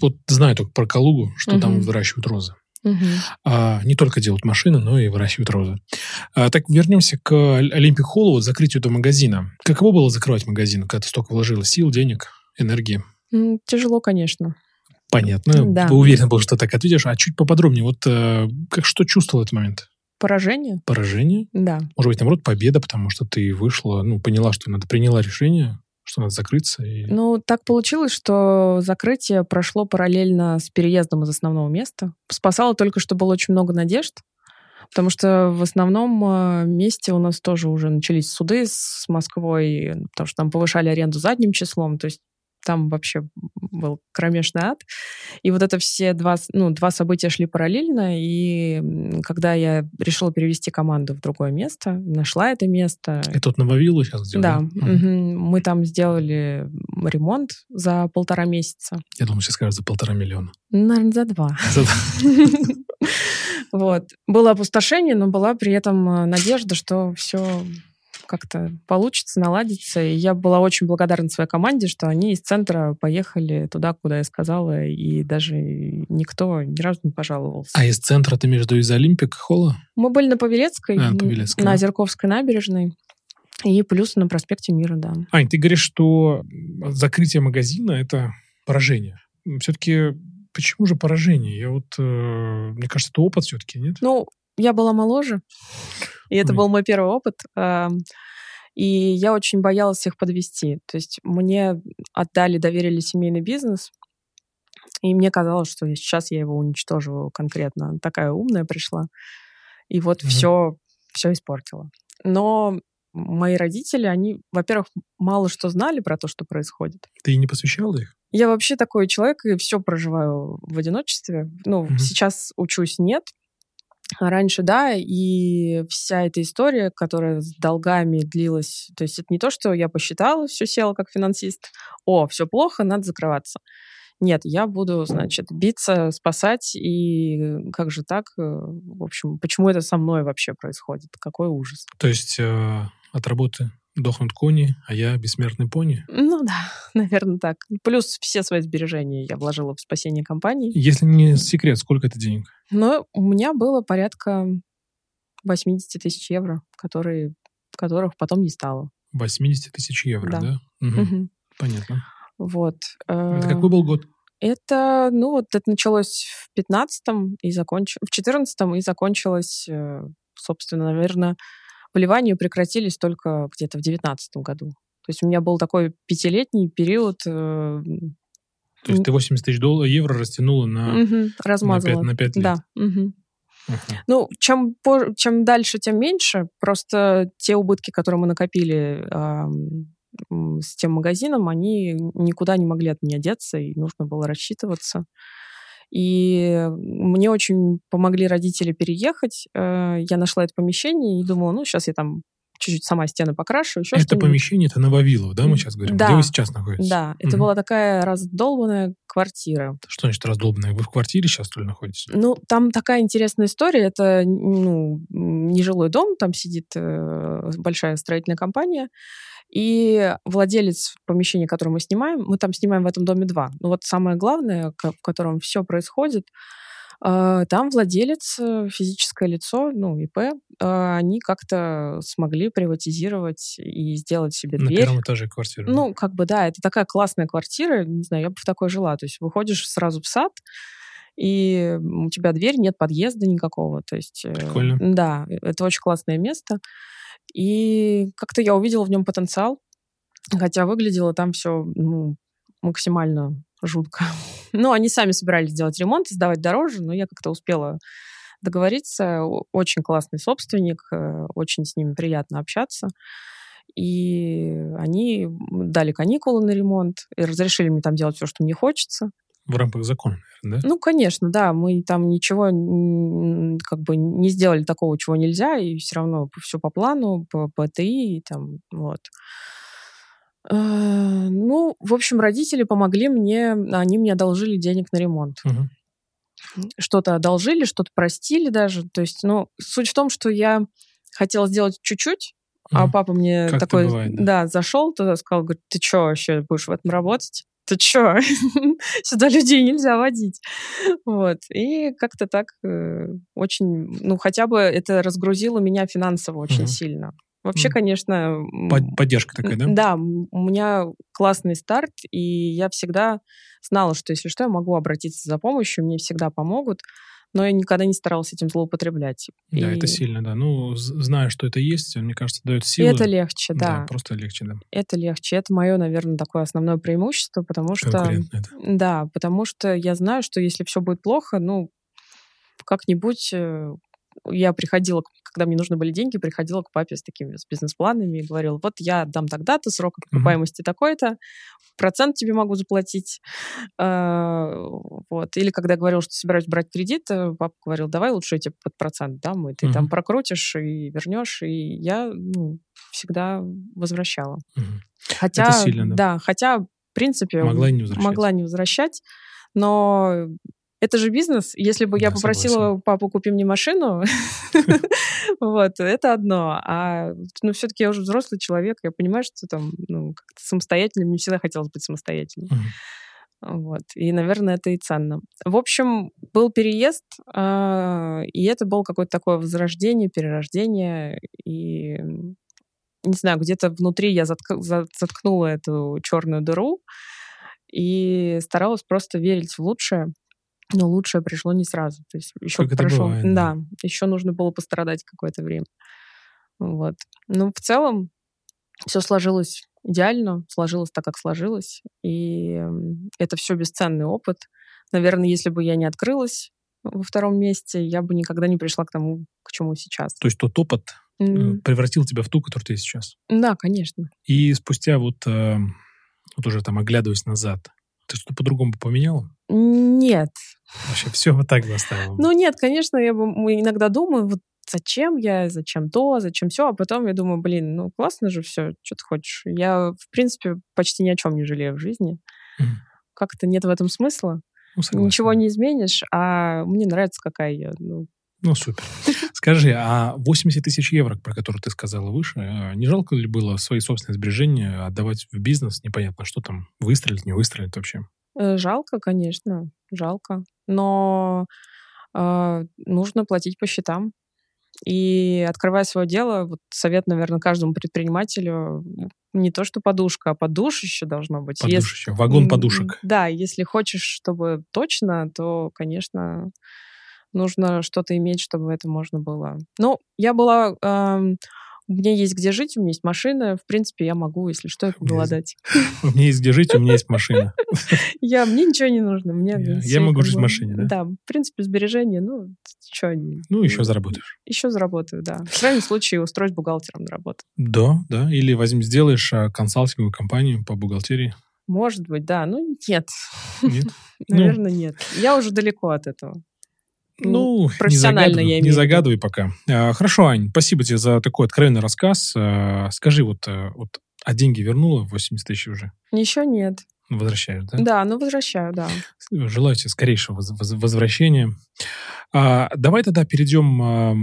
A: вот знаю только про Калугу, что угу. там выращивают розы.
B: Угу.
A: А, не только делают машины, но и выращивают розы. А, так вернемся к Олимпик Холлу, вот закрытию этого магазина. Каково было закрывать магазин, когда ты столько вложила сил, денег, энергии?
B: Тяжело, конечно.
A: Понятно. Да. Уверен был, что так ответишь. А чуть поподробнее, вот э, как что чувствовал этот момент?
B: Поражение.
A: Поражение?
B: Да.
A: Может быть, наоборот, победа, потому что ты вышла, ну, поняла, что надо, приняла решение, что надо закрыться. И...
B: Ну, так получилось, что закрытие прошло параллельно с переездом из основного места. Спасало только, что было очень много надежд, потому что в основном э, месте у нас тоже уже начались суды с Москвой, потому что там повышали аренду задним числом, то есть там вообще был кромешный ад. И вот это все два, ну, два события шли параллельно, и когда я решила перевести команду в другое место, нашла это место.
A: Это тут на Вавилу сейчас
B: сделали? Да. Угу. Мы там сделали ремонт за полтора месяца.
A: Я думаю, сейчас скажут за полтора миллиона.
B: Наверное, за два. Вот. Было опустошение, но была при этом э, надежда, что все как-то получится, наладится. И я была очень благодарна своей команде, что они из центра поехали туда, куда я сказала, и даже никто ни разу не пожаловался.
A: А из центра ты между из Олимпик Холла?
B: Мы были на Павелецкой, а, Павелецкой. на Озерковской набережной. И плюс на проспекте Мира, да.
A: Ань, ты говоришь, что закрытие магазина — это поражение. Все-таки почему же поражение? Я вот, э, мне кажется, это опыт все-таки, нет?
B: Ну, я была моложе. И это Ой. был мой первый опыт. И я очень боялась их подвести. То есть мне отдали, доверили семейный бизнес, и мне казалось, что сейчас я его уничтожу конкретно. Такая умная пришла. И вот угу. все, все испортила. Но мои родители, они, во-первых, мало что знали про то, что происходит.
A: Ты не посвящала их?
B: Я вообще такой человек и все проживаю в одиночестве. Ну, угу. сейчас учусь нет, а раньше, да, и вся эта история, которая с долгами длилась, то есть это не то, что я посчитала, все села как финансист, о, все плохо, надо закрываться. Нет, я буду, значит, биться, спасать, и как же так? Э, в общем, почему это со мной вообще происходит? Какой ужас.
A: То есть э, от работы дохнут кони, а я бессмертный пони?
B: Ну да, наверное, так. Плюс все свои сбережения я вложила в спасение компании.
A: Если не секрет, сколько это денег?
B: Ну, у меня было порядка 80 тысяч евро, которые, которых потом не стало.
A: 80 тысяч евро, да? да?
B: Угу. Угу.
A: Понятно.
B: Вот.
A: Это какой был год?
B: Это, ну, вот это началось в 15-м и закончилось... В 14-м и закончилось, э, собственно, наверное, Поливания прекратились только где-то в 2019 году. То есть у меня был такой пятилетний период. Э,
A: То есть ты 80 тысяч долларов, евро растянула на,
B: угу, размазала.
A: на, 5, на 5 лет?
B: Да. Угу. Uh-huh. Ну, чем, чем дальше, тем меньше. Просто те убытки, которые мы накопили э, с тем магазином, они никуда не могли от меня деться, и нужно было рассчитываться. И мне очень помогли родители переехать. Э, я нашла это помещение и думала, ну, сейчас я там чуть-чуть сама стены покрашу, еще
A: Это помещение, это на Вавилов, да, мы сейчас говорим? Да. Где вы сейчас находитесь?
B: Да, это угу. была такая раздолбанная квартира.
A: Что значит раздолбанная? Вы в квартире сейчас, что ли, находитесь?
B: Ну, там такая интересная история. Это, ну, нежилой дом, там сидит э, большая строительная компания, и владелец помещения, которое мы снимаем, мы там снимаем в этом доме два. Ну вот самое главное, в котором все происходит, там владелец, э, физическое лицо, ну, ИП, а, они как-то смогли приватизировать и сделать себе
A: На
B: дверь.
A: На первом этаже квартиры.
B: Ну, как бы, да, это такая классная квартира, не знаю, я бы в такой жила. То есть выходишь сразу в сад, и у тебя дверь, нет подъезда никакого. То есть,
A: э, Прикольно.
B: Да, это очень классное место. И как-то я увидела в нем потенциал, хотя выглядело там все ну, максимально жутко. ну, они сами собирались делать ремонт, сдавать дороже, но я как-то успела договориться. Очень классный собственник, э, очень с ними приятно общаться. И они дали каникулы на ремонт и разрешили мне там делать все, что мне хочется.
A: В рамках закона, наверное,
B: да? Ну, конечно, да. Мы там ничего как бы не сделали такого, чего нельзя, и все равно все по плану, по ПТИ, и там, вот. Э, ну, в общем, родители помогли мне, они мне одолжили денег на ремонт. Угу. Что-то одолжили, что-то простили даже. То есть, ну, суть в том, что я хотела сделать чуть-чуть, угу. а папа мне как такой, бывает, да? да, зашел туда, сказал, говорит, ты что вообще будешь в этом работать? Ты что? Сюда людей нельзя водить. Вот. И как-то так э, очень, ну, хотя бы это разгрузило меня финансово очень угу. сильно. Вообще, конечно...
A: Поддержка такая, да?
B: Да, у меня классный старт, и я всегда знала, что если что, я могу обратиться за помощью, мне всегда помогут, но я никогда не старалась этим злоупотреблять.
A: Да, и... это сильно, да. Ну, зная, что это есть, мне кажется, дает силу.
B: И это легче, да.
A: Да, просто легче, да.
B: Это легче. Это мое, наверное, такое основное преимущество, потому что... Да, потому что я знаю, что если все будет плохо, ну, как-нибудь э, я приходила, когда мне нужны были деньги, приходила к папе с такими с бизнес-планами и говорила, вот я дам тогда-то, срок окупаемости mm-hmm. такой-то, процент тебе могу заплатить. А, вот. Или когда я говорила, что собираюсь брать кредит, э, папа говорил, давай лучше я тебе под процент дам, и ты mm-hmm. там прокрутишь и вернешь. И я ну, всегда возвращала. Mm-hmm. Хотя, Это сильно, да? Да, хотя, в принципе, могла не возвращать. Могла не возвращать но это же бизнес. Если бы я попросила согласен. папу, купи мне машину, вот, это одно. А, ну, все-таки я уже взрослый человек, я понимаю, что там, ну, как-то самостоятельным, мне всегда хотелось быть самостоятельным. Вот. И, наверное, это и ценно. В общем, был переезд, а, и это было какое-то такое возрождение, перерождение. И, не знаю, где-то внутри я заткнула эту черную дыру и старалась просто верить в лучшее. Но лучшее пришло не сразу. То есть еще как прошло. Бывает, да. да, еще нужно было пострадать какое-то время. Вот. Ну, в целом, все сложилось идеально, сложилось так, как сложилось. И это все бесценный опыт. Наверное, если бы я не открылась во втором месте, я бы никогда не пришла к тому, к чему сейчас.
A: То есть тот опыт mm. превратил тебя в ту, которую ты сейчас?
B: Да, конечно.
A: И спустя вот, э, вот уже там оглядываясь назад, ты что-то по-другому поменяла?
B: Нет.
A: Вообще все вот так бы оставила?
B: Ну нет, конечно, я бы иногда думаю, вот зачем я, зачем то, зачем все, а потом я думаю, блин, ну классно же все, что ты хочешь. Я, в принципе, почти ни о чем не жалею в жизни. Mm. Как-то нет в этом смысла. Ну, Ничего не изменишь, а мне нравится, какая я. Ну,
A: ну, супер. Скажи, а 80 тысяч евро, про которые ты сказала выше, э, не жалко ли было свои собственные сбережения отдавать в бизнес? Непонятно, что там, выстрелить, не выстрелить вообще?
B: Э, жалко, конечно, жалко. Но э, нужно платить по счетам. И открывая свое дело, вот совет, наверное, каждому предпринимателю не то, что подушка, а подушище должно быть.
A: Подушище, если, вагон подушек.
B: Да, если хочешь, чтобы точно, то, конечно, нужно что-то иметь, чтобы это можно было. Ну, я была... Э, у меня есть где жить, у меня есть машина. В принципе, я могу, если что, голодать.
A: У меня есть где жить, у меня есть машина.
B: Я, мне ничего не нужно. Мне
A: я могу жить в машине, да?
B: Да, в принципе, сбережения, ну, что они...
A: Ну, еще заработаешь.
B: Еще заработаю, да. В крайнем случае, устроить бухгалтером на работу.
A: Да, да. Или возьми, сделаешь а, консалтинговую компанию по бухгалтерии.
B: Может быть, да. Ну, нет. Нет? Наверное, ну. нет. Я уже далеко от этого.
A: Ну, профессионально не загадывай, я имею. Не загадывай пока. А, хорошо, Ань, спасибо тебе за такой откровенный рассказ. А, скажи, вот, а, вот а деньги вернула 80 тысяч уже?
B: Еще нет.
A: Возвращаешь, да?
B: Да, ну возвращаю, да.
A: Желаю тебе скорейшего возвращения. А, давай тогда перейдем а,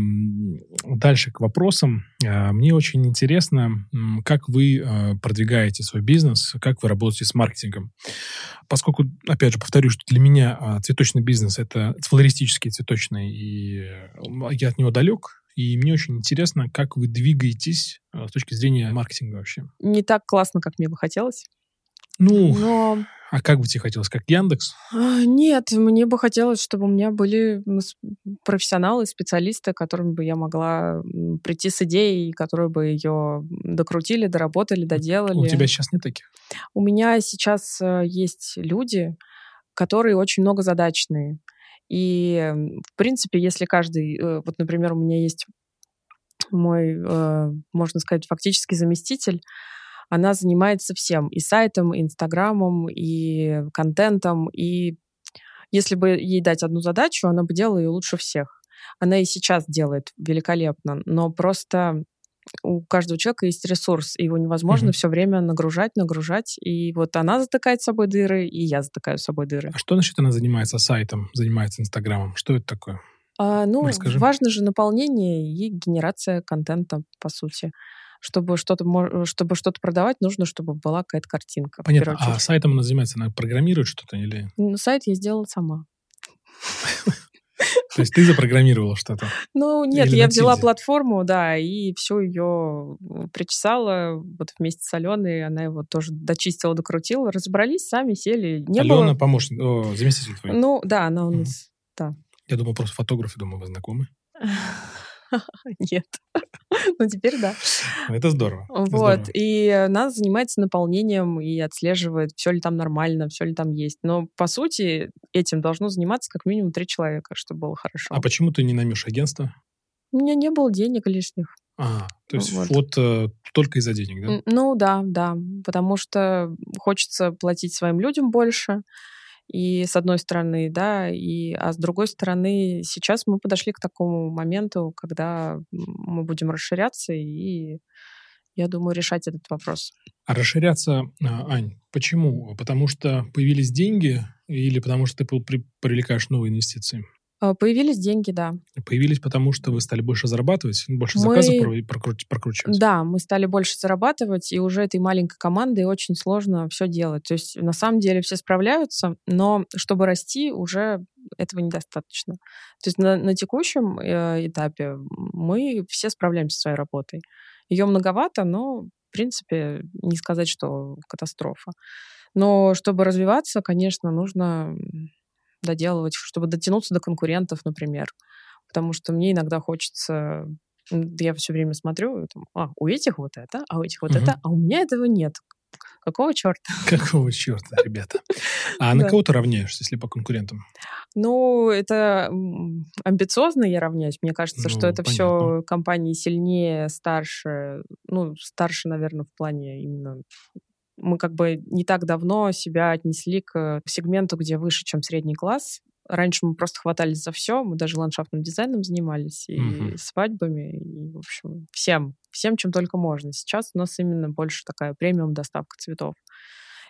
A: дальше к вопросам. А, мне очень интересно, как вы а, продвигаете свой бизнес, как вы работаете с маркетингом. Поскольку, опять же, повторю, что для меня а, цветочный бизнес — это флористический цветочный, и я от него далек, и мне очень интересно, как вы двигаетесь а, с точки зрения маркетинга вообще.
B: Не так классно, как мне бы хотелось.
A: Ну, Но... а как бы тебе хотелось, как Яндекс?
B: А, нет, мне бы хотелось, чтобы у меня были профессионалы, специалисты, которыми бы я могла прийти с идеей, которые бы ее докрутили, доработали, доделали. У
A: тебя сейчас нет таких?
B: У меня сейчас э, есть люди, которые очень многозадачные. И, в принципе, если каждый... Э, вот, например, у меня есть мой, э, можно сказать, фактически заместитель, она занимается всем. И сайтом, и инстаграмом, и контентом. И если бы ей дать одну задачу, она бы делала ее лучше всех. Она и сейчас делает великолепно, но просто у каждого человека есть ресурс, и его невозможно mm-hmm. все время нагружать, нагружать. И вот она затыкает с собой дыры, и я затыкаю с собой дыры.
A: А что значит она занимается сайтом, занимается Инстаграмом? Что это такое?
B: А, ну, Расскажи. важно же наполнение и генерация контента, по сути. Чтобы что-то, чтобы что-то продавать, нужно, чтобы была какая-то картинка.
A: Понятно. А сайтом она занимается? Она программирует что-то или?
B: Ну, сайт я сделала сама.
A: То есть ты запрограммировала что-то?
B: Ну, нет, Или я взяла платформу, да, и все ее причесала вот вместе с Аленой. Она его тоже дочистила, докрутила. Разобрались сами, сели.
A: Не Алена было... помощник, о, заместитель твой?
B: Ну, да, она у нас, да.
A: Я думал, просто фотограф, я думаю, вы знакомы.
B: Нет. Ну, теперь да.
A: Это здорово.
B: Вот. И она занимается наполнением и отслеживает, все ли там нормально, все ли там есть. Но, по сути, этим должно заниматься как минимум три человека, чтобы было хорошо.
A: А почему ты не наймешь агентство?
B: У меня не было денег лишних.
A: А, то есть вот, вот э, только из-за денег, да?
B: Ну да, да, потому что хочется платить своим людям больше, и с одной стороны, да, и, а с другой стороны, сейчас мы подошли к такому моменту, когда мы будем расширяться, и я думаю, решать этот вопрос.
A: А расширяться, а, Ань, почему? Потому что появились деньги или потому что ты привлекаешь новые инвестиции?
B: А, появились деньги, да.
A: Появились, потому что вы стали больше зарабатывать, больше мы... заказов прокручивать, прокручивать?
B: Да, мы стали больше зарабатывать, и уже этой маленькой командой очень сложно все делать. То есть на самом деле все справляются, но чтобы расти, уже этого недостаточно. То есть на, на текущем э, этапе мы все справляемся со своей работой. Ее многовато, но, в принципе, не сказать, что катастрофа. Но чтобы развиваться, конечно, нужно доделывать, чтобы дотянуться до конкурентов, например. Потому что мне иногда хочется я все время смотрю, там, а, у этих вот это, а у этих вот угу. это, а у меня этого нет. Какого черта?
A: Какого черта, ребята? А на кого ты равняешься, если по конкурентам?
B: Ну, это амбициозно я равняюсь. Мне кажется, что это все компании сильнее, старше. Ну, старше, наверное, в плане именно мы как бы не так давно себя отнесли к сегменту, где выше, чем средний класс. Раньше мы просто хватались за все, мы даже ландшафтным дизайном занимались, и угу. свадьбами, и, в общем, всем, всем, чем только можно. Сейчас у нас именно больше такая премиум доставка цветов.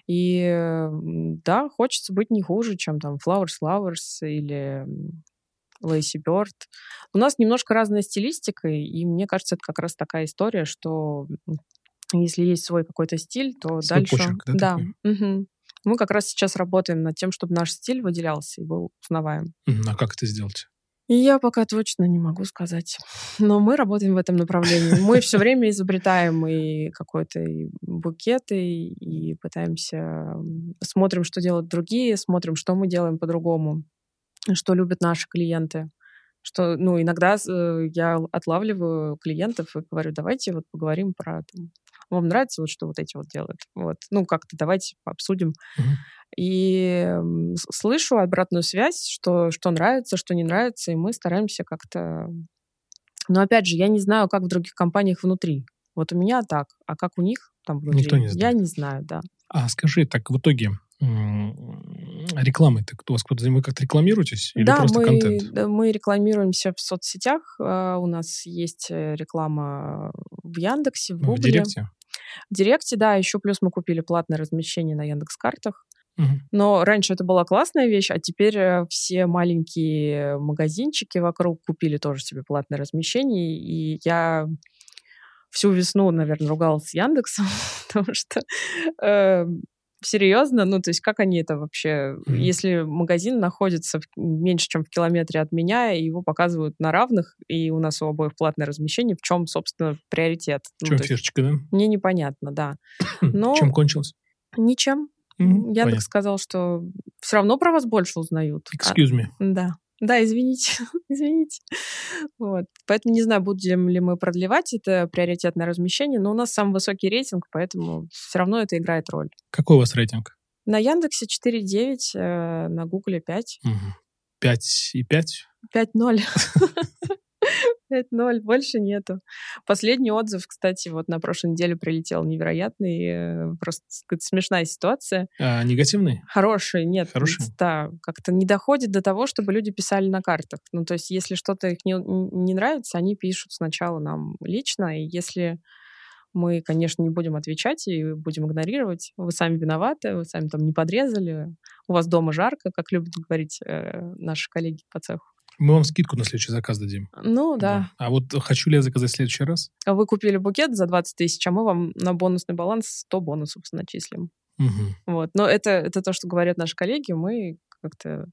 B: И да, хочется быть не хуже, чем там Flowers Flowers или Лейси Бёрд. У нас немножко разная стилистика, и мне кажется, это как раз такая история, что если есть свой какой-то стиль, то свой дальше... Почерк, да? Да. Угу. Мы как раз сейчас работаем над тем, чтобы наш стиль выделялся и был узнаваем.
A: А как это сделать?
B: Я пока точно не могу сказать. Но мы работаем в этом направлении. Мы все время изобретаем и какой-то букет, и, и пытаемся... Смотрим, что делают другие, смотрим, что мы делаем по-другому, что любят наши клиенты. Что, ну, иногда э, я отлавливаю клиентов и говорю, давайте вот поговорим про там, вам нравится вот что вот эти вот делают? Вот, ну как-то давайте обсудим. Угу. И слышу обратную связь, что, что нравится, что не нравится, и мы стараемся как-то... Но опять же, я не знаю, как в других компаниях внутри. Вот у меня так, а как у них там внутри, Никто не знает. я не знаю, да.
A: А скажи, так в итоге рекламой у вас кто-то вы как-то рекламируетесь или
B: да,
A: просто
B: мы,
A: контент?
B: мы рекламируемся в соцсетях. А, у нас есть э, реклама в Яндексе, в Гугле. В Директе? В Директе, да, еще плюс мы купили платное размещение на Яндекс Картах. Но раньше это была классная вещь, а теперь э, все маленькие магазинчики вокруг купили тоже себе платное размещение. И я всю весну, наверное, ругалась с Яндексом, потому что э, серьезно, ну, то есть как они это вообще, mm-hmm. если магазин находится в, меньше, чем в километре от меня, и его показывают на равных, и у нас у обоих платное размещение, в чем, собственно, приоритет?
A: В чем ну, фишечка, да?
B: Мне непонятно, да. Но...
A: Чем кончилось?
B: Ничем. Mm-hmm, Я так сказал, что все равно про вас больше узнают.
A: Excuse me.
B: А, да. Да, извините, извините. Вот. Поэтому не знаю, будем ли мы продлевать это приоритетное размещение, но у нас самый высокий рейтинг, поэтому все равно это играет роль.
A: Какой у вас рейтинг?
B: На Яндексе 4,9, э, на Гугле 5.
A: Угу. 5 и 5?
B: 5-0. 5-0, больше нету. Последний отзыв, кстати, вот на прошлой неделе прилетел невероятный, э, просто сказать, смешная ситуация.
A: А, негативный?
B: Хороший, нет.
A: Хороший?
B: Да, как-то не доходит до того, чтобы люди писали на картах. Ну, то есть, если что-то их не, не нравится, они пишут сначала нам лично, и если мы, конечно, не будем отвечать и будем игнорировать. Вы сами виноваты, вы сами там не подрезали, у вас дома жарко, как любят говорить э, наши коллеги по цеху.
A: Мы вам скидку на следующий заказ дадим.
B: Ну, да. да.
A: А вот хочу ли я заказать в следующий раз?
B: А вы купили букет за 20 тысяч, а мы вам на бонусный баланс 100 бонусов начислим.
A: Угу.
B: Вот. Но это, это то, что говорят наши коллеги. Мы как-то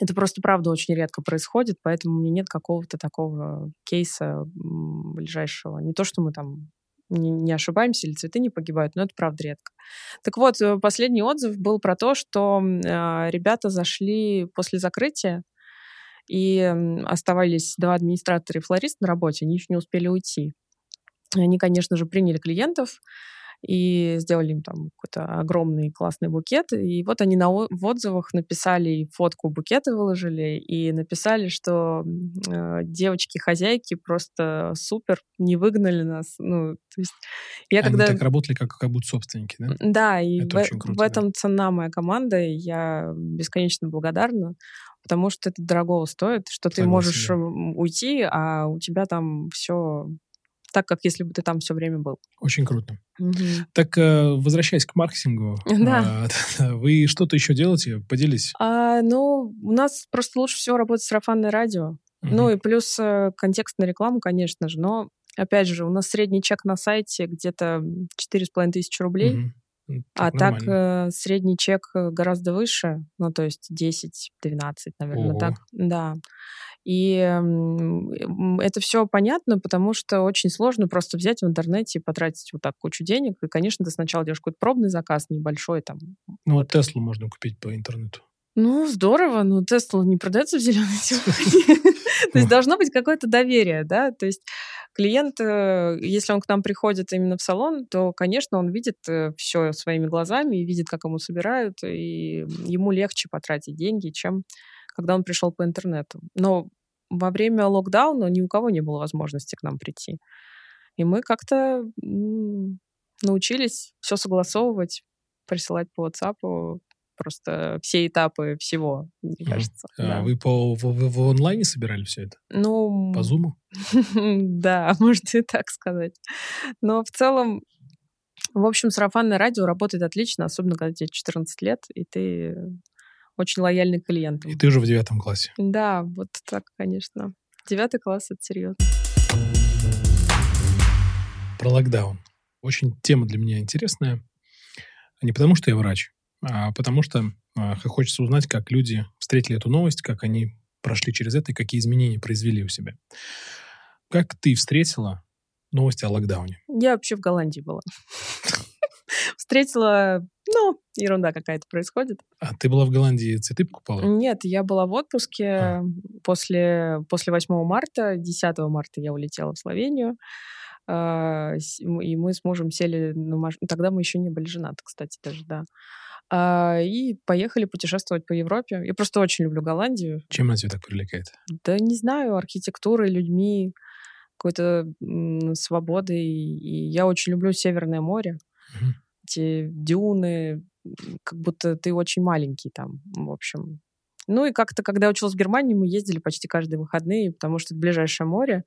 B: это просто, правда, очень редко происходит, поэтому у меня нет какого-то такого кейса ближайшего. Не то, что мы там не, не ошибаемся или цветы не погибают, но это правда редко. Так вот, э, последний отзыв был про то, что э, ребята зашли после закрытия, и оставались два администратора и флорист на работе, они еще не успели уйти. Они, конечно же, приняли клиентов, и сделали им там какой-то огромный классный букет. И вот они на, в отзывах написали, фотку букета выложили, и написали, что э, девочки-хозяйки просто супер, не выгнали нас. Ну, то есть
A: я они когда... так работали, как, как будто собственники, да?
B: Да, и это в, круто, в этом да. цена моя команда, и я бесконечно благодарна потому что это дорого стоит, что Согласен, ты можешь уйти, а у тебя там все так, как если бы ты там все время был.
A: Очень круто. Угу. Так, э, возвращаясь к маркетингу,
B: да.
A: вы что-то еще делаете? Поделись.
B: А, ну, у нас просто лучше всего работает сарафанное радио. Угу. Ну и плюс э, контекст на рекламу, конечно же. Но, опять же, у нас средний чек на сайте где-то 4,5 тысячи рублей. Угу. А так э, средний чек э, гораздо выше, ну, то есть 10-12, наверное, Ого. так. Да. И это все понятно, потому что очень сложно просто взять в интернете и потратить вот так кучу денег. И, конечно, ты сначала делаешь какой-то пробный заказ небольшой там.
A: Ну, вот Теслу можно купить по интернету.
B: Ну, здорово, но Тесла не продается в зеленой технике. То есть должно быть какое-то доверие, да? То есть клиент, э, если он к нам приходит именно в салон, то, конечно, он видит э, все своими глазами и видит, как ему собирают, и ему легче потратить деньги, чем когда он пришел по интернету. Но во время локдауна ни у кого не было возможности к нам прийти. И мы как-то научились все согласовывать, присылать по WhatsApp просто все этапы всего, мне mm. кажется.
A: А да. Вы по в, в, онлайне собирали все это?
B: Ну...
A: По Zoom?
B: да, можно и так сказать. Но в целом, в общем, сарафанное радио работает отлично, особенно когда тебе 14 лет, и ты очень лояльный клиент.
A: И ты уже в девятом классе.
B: Да, вот так, конечно. Девятый класс — это серьезно.
A: Про локдаун. Очень тема для меня интересная. Не потому, что я врач, а потому что а, хочется узнать, как люди встретили эту новость, как они прошли через это и какие изменения произвели у себя. Как ты встретила новости о локдауне?
B: Я вообще в Голландии была. Встретила, ну, ерунда какая-то происходит.
A: А ты была в Голландии, цветы покупала?
B: Нет, я была в отпуске а. после, после 8 марта. 10 марта я улетела в Словению. А, и мы с мужем сели на машину. Тогда мы еще не были женаты, кстати, даже, да. А, и поехали путешествовать по Европе. Я просто очень люблю Голландию.
A: Чем она тебя так привлекает?
B: Да не знаю, архитектурой, людьми, какой-то свободой. И я очень люблю Северное море.
A: Угу.
B: Эти дюны, как будто ты очень маленький там, в общем. Ну и как-то, когда я училась в Германии, мы ездили почти каждые выходные, потому что это ближайшее море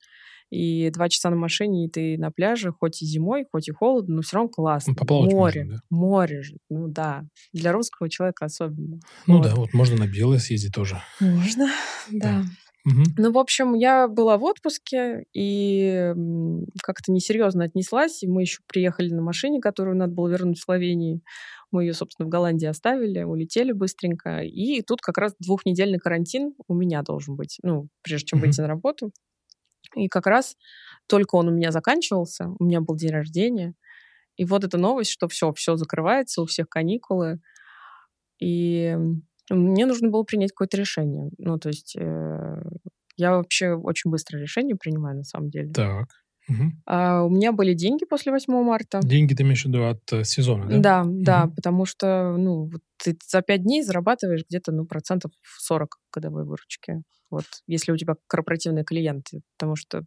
B: и два часа на машине, и ты на пляже, хоть и зимой, хоть и холодно, но все равно классно.
A: Ну,
B: море,
A: можно, да?
B: море же, ну да. Для русского человека особенно.
A: Ну вот. да, вот можно на белое съездить тоже.
B: Можно, да. да.
A: Угу.
B: Ну, в общем, я была в отпуске и как-то несерьезно отнеслась. И мы еще приехали на машине, которую надо было вернуть в Словении. Мы ее, собственно, в Голландии оставили, улетели быстренько. И тут как раз двухнедельный карантин у меня должен быть, ну, прежде чем угу. выйти на работу. И как раз только он у меня заканчивался, у меня был день рождения, и вот эта новость, что все, все закрывается, у всех каникулы, и мне нужно было принять какое-то решение. Ну, то есть э, я вообще очень быстро решение принимаю, на самом деле.
A: Так.
B: Угу. А у меня были деньги после 8 марта.
A: Деньги ты имеешь в виду от э, сезона, да?
B: Да, угу. да, потому что, ну, вот ты за 5 дней зарабатываешь где-то, ну, процентов 40 годовой выручки. Вот, если у тебя корпоративные клиенты, потому что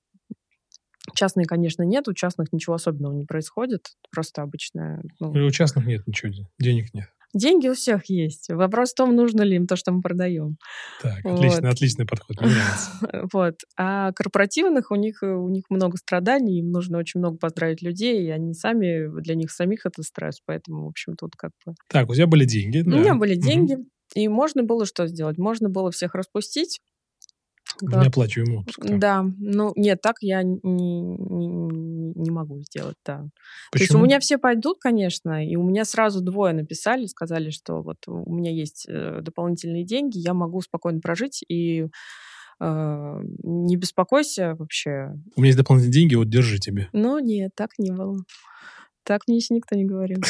B: Частные, конечно, нет, у частных ничего особенного не происходит, просто обычная...
A: Ну... И у частных нет ничего, денег нет.
B: Деньги у всех есть. Вопрос в том, нужно ли им то, что мы продаем.
A: Так, вот. отлично, отличный подход, мне нравится.
B: Вот. А корпоративных у них, у них много страданий, им нужно очень много поздравить людей, и они сами, для них самих это стресс, поэтому, в общем, тут как бы...
A: Так, у тебя были деньги,
B: да? У меня были деньги, и можно было что сделать? Можно было всех распустить,
A: да. Неоплачиваемый отпуск.
B: Да. да, ну нет, так я не, не, не могу сделать, да. Почему? То есть у меня все пойдут, конечно, и у меня сразу двое написали, сказали, что вот у меня есть э, дополнительные деньги, я могу спокойно прожить и э, не беспокойся вообще.
A: У меня есть дополнительные деньги, вот держи тебе.
B: Ну нет, так не было. Так мне еще никто не говорил.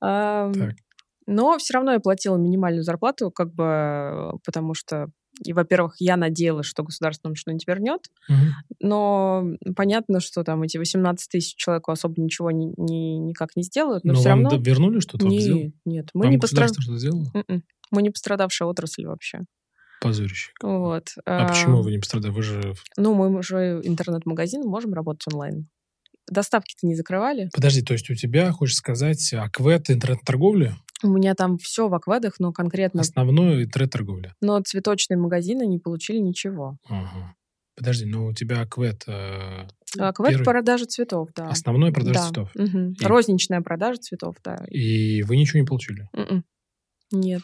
B: Но все равно я платила минимальную зарплату, как бы, потому что и, во-первых, я надеялась, что государство нам что-нибудь вернет, угу. но понятно, что там эти 18 тысяч человек особо ничего не, не, никак не сделают, но, но все
A: вам
B: равно...
A: вернули что-то?
B: Нет, нет. Мы
A: вам
B: не пострад...
A: что-то сделало?
B: Mm-mm. М-м. Мы не пострадавшая отрасль вообще.
A: Позорище.
B: Вот.
A: А, а почему вы не пострадали? Вы же...
B: Ну, мы уже интернет-магазин, можем работать онлайн. Доставки-то не закрывали.
A: Подожди, то есть у тебя, хочешь сказать, аквет интернет-торговля?
B: У меня там все в акведах, но конкретно...
A: Основное интернет-торговля.
B: Но цветочные магазины не получили ничего.
A: Ага. Подожди, но у тебя аквет... Э,
B: аквет первый... продажа цветов, да.
A: Основной продажа
B: да.
A: цветов.
B: Угу. И... Розничная продажа цветов, да.
A: И вы ничего не получили?
B: Mm-mm. М-м. Нет.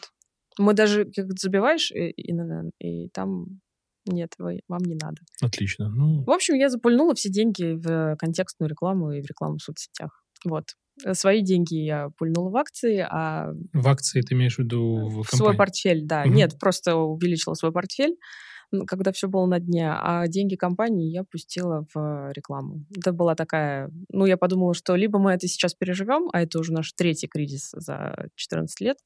B: Мы даже как забиваешь, и, и, и там нет, вы, вам не надо.
A: Отлично. Ну...
B: В общем, я запульнула все деньги в контекстную рекламу и в рекламу в соцсетях. Вот. Э, свои деньги я пульнула в акции, а...
A: В акции ты имеешь в виду в,
B: в свой портфель, да. Угу. Нет, просто увеличила свой портфель, когда все было на дне, а деньги компании я пустила в рекламу. Это была такая... Ну, я подумала, что либо мы это сейчас переживем, а это уже наш третий кризис за 14 лет,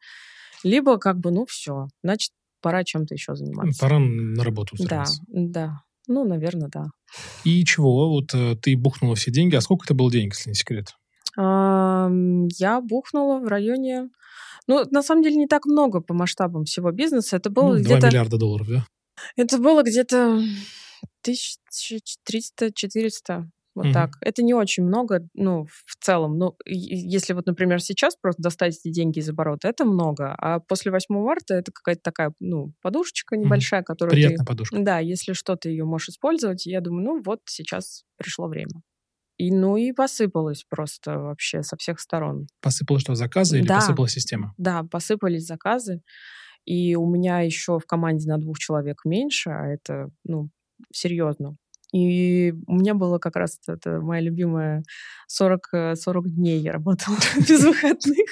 B: либо как бы, ну, все, значит, пора чем-то еще заниматься.
A: Пора на работу
B: устраиваться. Да, да. Ну, наверное, да.
A: И чего? Вот э, ты бухнула все деньги. А сколько это было денег, если не секрет?
B: Я бухнула в районе... Ну, на самом деле, не так много по масштабам всего бизнеса. Это было ну, где-то...
A: 2 миллиарда долларов, да?
B: Это было где-то 1300-400. Вот mm так. Это не очень много, ну, в целом. Ну, если вот, например, сейчас просто достать эти деньги из оборота, это много. А после 8 марта это какая-то такая, ну, подушечка небольшая, mm которую
A: Приятная
B: ты...
A: подушка.
B: Да, если что-то ее можешь использовать, я думаю, ну, вот сейчас пришло время. И, ну и посыпалось просто вообще со всех сторон.
A: Посыпалось что, заказы или
B: да,
A: посыпалась система?
B: Да, посыпались заказы. И у меня еще в команде на двух человек меньше, а это, ну, серьезно. И у меня было как раз это моя любимая 40, 40 э, дней я работала без выходных.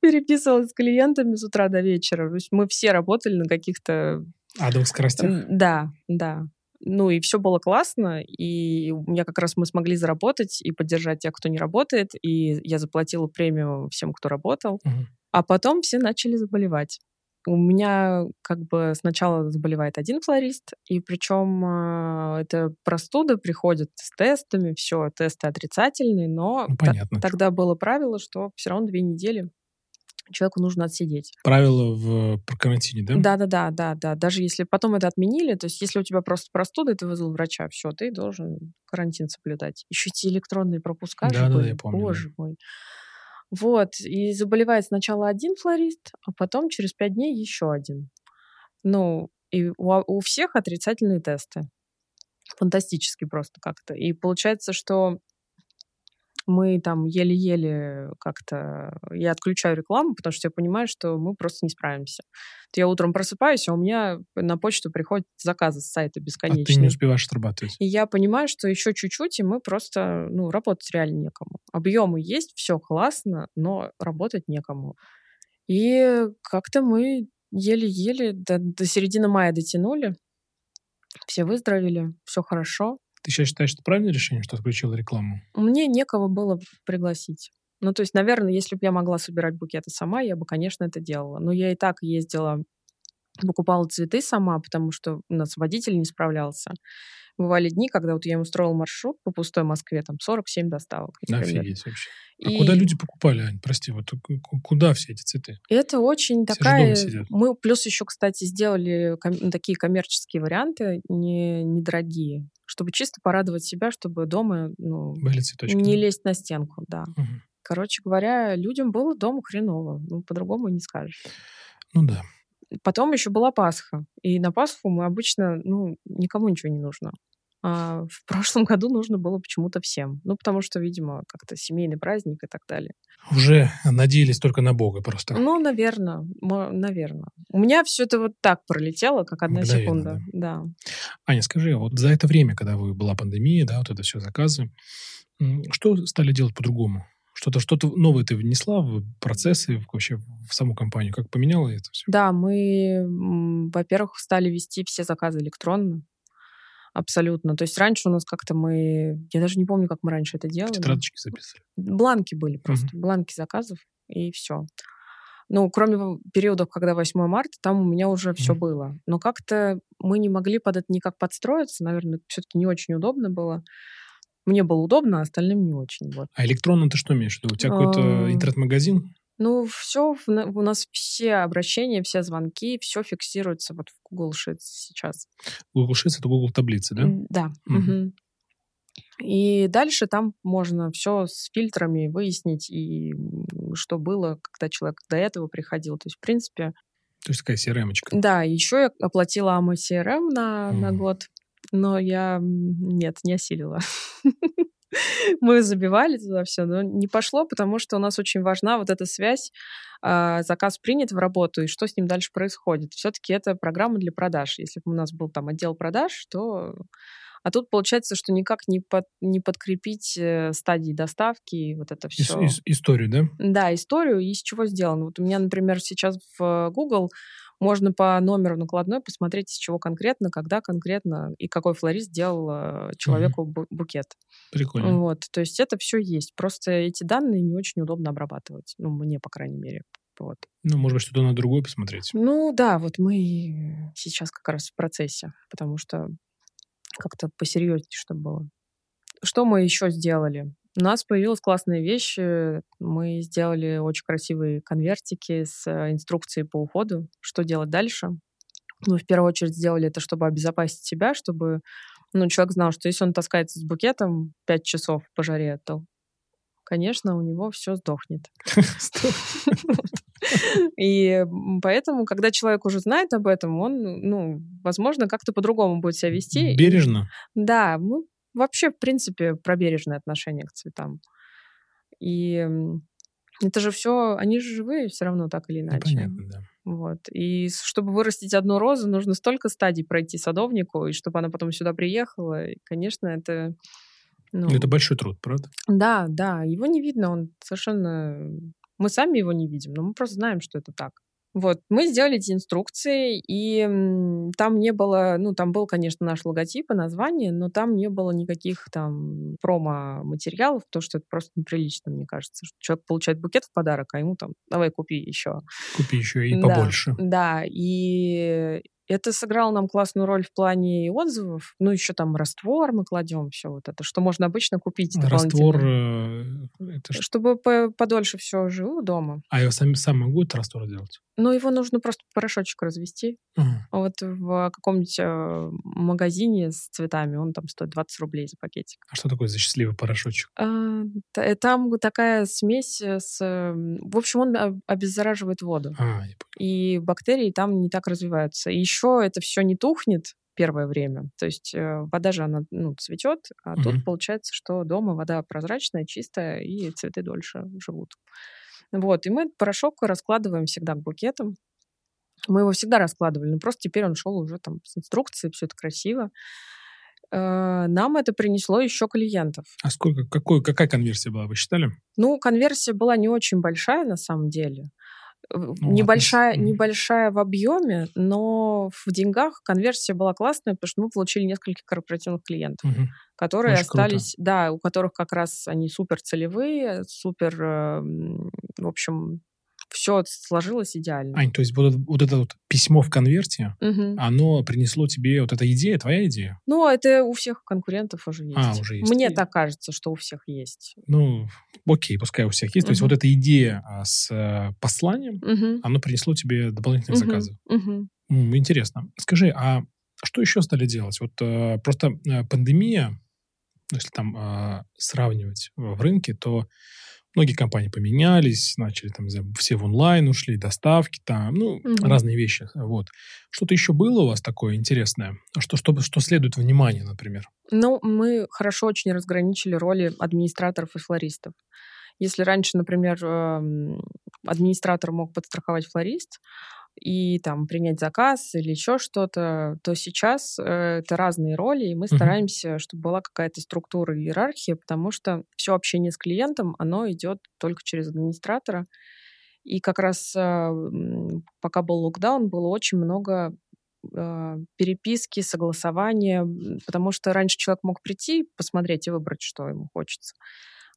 B: Переписывалась с клиентами с утра до вечера. То есть мы все работали на каких-то...
A: Адовых скоростях?
B: Да, да. Ну, и все было классно, и у меня как раз мы смогли заработать и поддержать тех, кто не работает, и я заплатила премию всем, кто работал. Угу. А потом все начали заболевать. У меня как бы сначала заболевает один флорист, и причем э, это простуда приходит с тестами, все, тесты отрицательные, но
A: ну, понятно.
B: тогда было правило, что все равно две недели человеку нужно отсидеть.
A: Правила в карантине, да?
B: Да, да, да, да, да. Даже если потом это отменили, то есть если у тебя просто простуда, ты вызвал врача, все, ты должен карантин соблюдать. Еще эти электронные пропуска
A: да, да, я помню.
B: Боже да. мой. Вот, и заболевает сначала один флорист, а потом через пять дней еще один. Ну, и у, у всех отрицательные тесты. Фантастически просто как-то. И получается, что мы там еле-еле как-то... Я отключаю рекламу, потому что я понимаю, что мы просто не справимся. Я утром просыпаюсь, а у меня на почту приходят заказы с сайта бесконечные. А
A: ты не успеваешь отрабатывать.
B: И я понимаю, что еще чуть-чуть, и мы просто... Ну, работать реально некому. Объемы есть, все классно, но работать некому. И как-то мы еле-еле до, до середины мая дотянули. Все выздоровели, все хорошо.
A: Ты сейчас считаешь, что правильное решение, что отключила рекламу?
B: Мне некого было пригласить. Ну, то есть, наверное, если бы я могла собирать букеты сама, я бы, конечно, это делала. Но я и так ездила, покупала цветы сама, потому что у нас водитель не справлялся. Бывали дни, когда вот я им устроил маршрут по пустой Москве, там 47 доставок.
A: Например. Офигеть вообще. А и... куда люди покупали, Ань? Прости, вот куда все эти цветы?
B: Это очень все такая... Мы плюс еще, кстати, сделали ком... Такие коммерческие варианты, не... недорогие, чтобы чисто порадовать себя, чтобы дома ну,
A: Были цветочки,
B: не да? лезть на стенку, да. Угу. Короче говоря, людям было дома хреново. Ну, по-другому не скажешь.
A: Ну да.
B: Потом еще была Пасха. И на Пасху мы обычно, ну, никому ничего не нужно. А в прошлом году нужно было почему-то всем. Ну, потому что, видимо, как-то семейный праздник и так далее.
A: Уже надеялись только на Бога просто.
B: Ну, наверное, наверное. У меня все это вот так пролетело, как одна Мгновенно, секунда. Да. да.
A: Аня, скажи, вот за это время, когда вы была пандемия, да, вот это все заказы, что стали делать по-другому? Что-то что новое ты внесла в процессы, вообще в саму компанию? Как поменяла это все?
B: Да, мы, во-первых, стали вести все заказы электронно. Абсолютно. То есть раньше у нас как-то мы... Я даже не помню, как мы раньше это делали.
A: Тетрадочки записывали?
B: Бланки были просто. Угу. Бланки заказов, и все. Ну, кроме периодов, когда 8 марта, там у меня уже все mm. было. Но как-то мы не могли под это никак подстроиться. Наверное, все-таки не очень удобно было. Мне было удобно, а остальным не очень. Вот.
A: А электронно ты что имеешь в виду? У тебя какой-то интернет-магазин?
B: Ну, все, у нас все обращения, все звонки, все фиксируется вот в Google Sheets сейчас.
A: Google Sheets — это Google таблицы, да?
B: Да. Угу. И дальше там можно все с фильтрами выяснить, и что было, когда человек до этого приходил. То есть, в принципе...
A: То есть такая crm -очка.
B: Да, еще я оплатила AMA CRM на, mm. на год но я, нет, не осилила. Мы забивали туда все, но не пошло, потому что у нас очень важна вот эта связь. А, заказ принят в работу, и что с ним дальше происходит. Все-таки это программа для продаж. Если бы у нас был там отдел продаж, то а тут получается, что никак не, под, не подкрепить э, стадии доставки, вот это все.
A: Ис- историю, да?
B: Да, историю, и из чего сделано. Вот у меня, например, сейчас в Google можно по номеру накладной посмотреть, из чего конкретно, когда конкретно и какой флорист делал э, человеку угу. букет.
A: Прикольно.
B: Вот, то есть это все есть. Просто эти данные не очень удобно обрабатывать. Ну, мне, по крайней мере. Вот.
A: Ну, может быть, что-то на другое посмотреть.
B: Ну, да, вот мы сейчас как раз в процессе, потому что как-то посерьезнее, чтобы было. Что мы еще сделали? У нас появилась классная вещь. Мы сделали очень красивые конвертики с э, инструкцией по уходу, что делать дальше. Мы в первую очередь сделали это, чтобы обезопасить себя, чтобы ну, человек знал, что если он таскается с букетом 5 часов по жаре, то, конечно, у него все сдохнет. И поэтому, когда человек уже знает об этом, он, ну, возможно, как-то по-другому будет себя вести.
A: Бережно.
B: Да, мы вообще, в принципе, про бережное отношение к цветам. И это же все, они же живые все равно так или иначе.
A: Ну, понятно, да.
B: Вот. И чтобы вырастить одну розу, нужно столько стадий пройти садовнику, и чтобы она потом сюда приехала. И, конечно, это...
A: Ну, это большой труд, правда?
B: Да, да. Его не видно, он совершенно... Мы сами его не видим, но мы просто знаем, что это так. Вот, мы сделали эти инструкции, и там не было, ну, там был, конечно, наш логотип и название, но там не было никаких там промо-материалов, потому что это просто неприлично, мне кажется. Что человек получает букет в подарок, а ему там, давай купи еще.
A: Купи еще и побольше.
B: Да, да. и это сыграло нам классную роль в плане отзывов. Ну, еще там раствор мы кладем, все вот это, что можно обычно купить
A: Раствор... Э, это
B: Чтобы подольше все живу дома.
A: А я сам, сам могу этот раствор делать?
B: Ну, его нужно просто порошочек развести. Угу. Вот в каком-нибудь э, магазине с цветами он там стоит 20 рублей за пакетик.
A: А что такое за счастливый порошочек? А,
B: э, там такая смесь с... В общем, он обеззараживает воду.
A: А,
B: и бактерии там не так развиваются. И еще это все не тухнет первое время. То есть э, вода же, она ну, цветет, а угу. тут получается, что дома вода прозрачная, чистая, и цветы дольше живут. Вот, и мы порошок раскладываем всегда к букетам. Мы его всегда раскладывали, но просто теперь он шел уже там с инструкцией, все это красиво. Э, нам это принесло еще клиентов.
A: А сколько, какой, какая конверсия была, вы считали?
B: Ну, конверсия была не очень большая на самом деле. Ну, небольшая, небольшая в объеме, но в деньгах конверсия была классная, потому что мы получили несколько корпоративных клиентов, угу. которые Очень остались, круто. да, у которых как раз они супер целевые, супер, эм, в общем, все сложилось идеально.
A: Ань, то есть вот, вот это вот письмо в конверте, угу. оно принесло тебе вот эта идея, твоя идея?
B: Ну, это у всех конкурентов уже есть. А, уже есть. Мне так кажется, что у всех есть.
A: Ну, окей, пускай у всех есть. Угу. То есть вот эта идея а, с э, посланием, угу. оно принесло тебе дополнительные угу. заказы. Угу. Интересно. Скажи, а что еще стали делать? Вот э, просто э, пандемия, если там э, сравнивать в рынке, то многие компании поменялись, начали там все в онлайн ушли, доставки там, ну, угу. разные вещи. Вот. Что-то еще было у вас такое интересное? Что, что, что следует внимание, например?
B: Ну, мы хорошо очень разграничили роли администраторов и флористов. Если раньше, например, эм, администратор мог подстраховать флорист, и там принять заказ или еще что-то, то сейчас э, это разные роли, и мы uh-huh. стараемся, чтобы была какая-то структура и иерархия, потому что все общение с клиентом, оно идет только через администратора. И как раз э, пока был локдаун, было очень много э, переписки, согласования, потому что раньше человек мог прийти, посмотреть и выбрать, что ему хочется.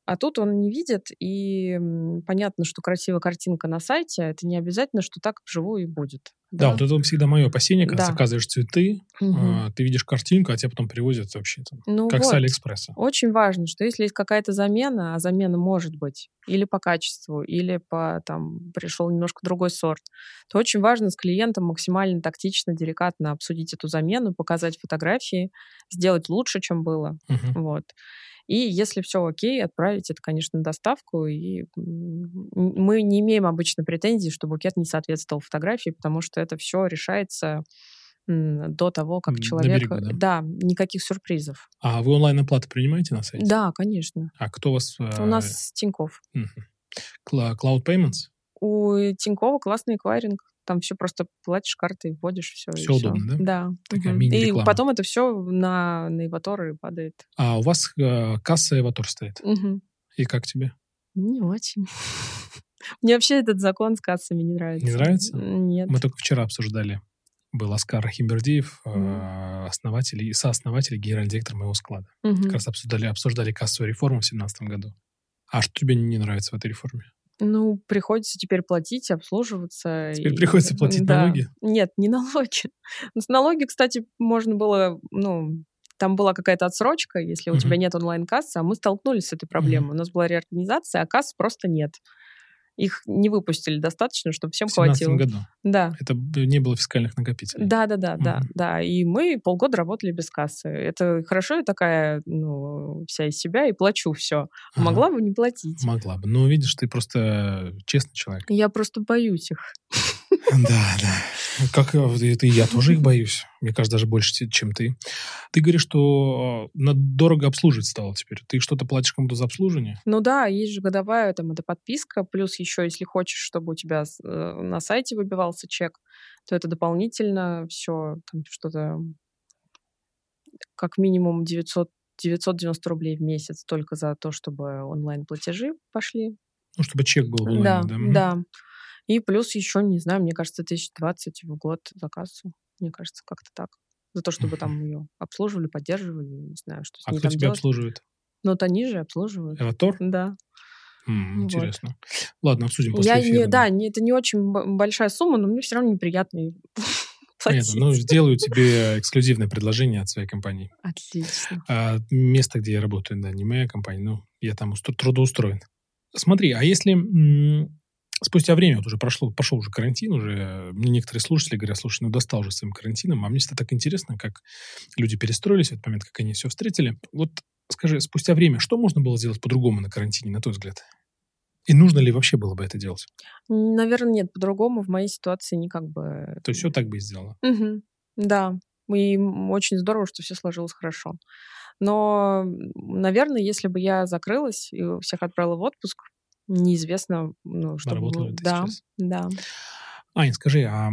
B: А тут он не видит, и понятно, что красивая картинка на сайте, это не обязательно, что так вживую и будет.
A: Да, да вот это всегда мое опасение, когда да. заказываешь цветы, угу. э, ты видишь картинку, а тебе потом привозят вообще там, ну как вот. с Алиэкспресса.
B: Очень важно, что если есть какая-то замена, а замена может быть или по качеству, или по там пришел немножко другой сорт, то очень важно с клиентом максимально тактично, деликатно обсудить эту замену, показать фотографии, сделать лучше, чем было. Угу. Вот. И если все окей, отправить это, конечно, на доставку. И мы не имеем обычно претензий, что букет не соответствовал фотографии, потому что это все решается до того, как человек... Берегу, да? да, никаких сюрпризов.
A: А вы онлайн-оплаты принимаете на сайте?
B: Да, конечно.
A: А кто у вас...
B: У нас Тиньков.
A: Угу. Cloud Payments?
B: У Тинькова классный эквайринг. Там все просто платишь картой, вводишь, все.
A: Все удобно,
B: все. да? Да. Такая угу. И потом это все на, на Эваторы падает.
A: А у вас э, касса Эватор стоит? Угу. И как тебе?
B: Не очень. Мне вообще этот закон с кассами не нравится.
A: Не нравится?
B: Нет.
A: Мы только вчера обсуждали. Был Оскар Химбердиев, mm. основатель и сооснователь, генеральный директор моего склада. Mm-hmm. Как раз обсуждали, обсуждали кассовую реформу в 2017 году. А что тебе не нравится в этой реформе?
B: Ну, приходится теперь платить, обслуживаться.
A: Теперь и... приходится платить да. налоги?
B: Нет, не налоги. С налоги, кстати, можно было, ну, там была какая-то отсрочка, если у uh-huh. тебя нет онлайн-кассы, а мы столкнулись с этой проблемой. Uh-huh. У нас была реорганизация, а касс просто нет их не выпустили достаточно, чтобы всем в хватило.
A: году?
B: Да.
A: Это не было фискальных накопителей?
B: Да, да, да, угу. да, да. И мы полгода работали без кассы. Это хорошо, я такая, ну, вся из себя и плачу все. Ага. Могла бы не платить.
A: Могла бы. Но видишь, ты просто честный человек.
B: Я просто боюсь их.
A: Да, да. Как это и я тоже их боюсь. Мне кажется, даже больше, чем ты. Ты говоришь, что надо дорого обслуживать стало теперь. Ты что-то платишь кому-то за обслуживание?
B: Ну да, есть же годовая там эта подписка, плюс еще, если хочешь, чтобы у тебя э, на сайте выбивался чек, то это дополнительно все там что-то как минимум 900 990 рублей в месяц только за то, чтобы онлайн-платежи пошли.
A: Ну, чтобы чек был онлайн,
B: да? Да, да. И плюс еще, не знаю, мне кажется, 1020 в год за кассу. Мне кажется, как-то так. За то, чтобы там ее обслуживали, поддерживали, не знаю, что с
A: а
B: ней
A: кто
B: там
A: тебя делать. обслуживает?
B: Ну, вот они же обслуживают.
A: Эватор?
B: Да.
A: М, интересно. Вот. Ладно, обсудим после
B: Я
A: эфира.
B: Не, да, не, это не очень большая сумма, но мне все равно неприятно
A: Понятно. Ну, сделаю тебе эксклюзивное предложение от своей компании.
B: Отлично.
A: А, место, где я работаю, да, не моя компания, но я там трудоустроен. Смотри, а если спустя время, вот уже прошло, пошел уже карантин, уже мне некоторые слушатели говорят, слушай, ну достал уже своим карантином, а мне всегда так интересно, как люди перестроились в этот момент, как они все встретили. Вот скажи, спустя время, что можно было сделать по-другому на карантине, на твой взгляд? И нужно ли вообще было бы это делать?
B: Наверное, нет, по-другому в моей ситуации никак бы...
A: То есть все так бы и сделала?
B: Угу. Да, и очень здорово, что все сложилось хорошо. Но, наверное, если бы я закрылась и всех отправила в отпуск, неизвестно, ну, что
A: Работала было.
B: Да,
A: сейчас?
B: да.
A: Аня, скажи, а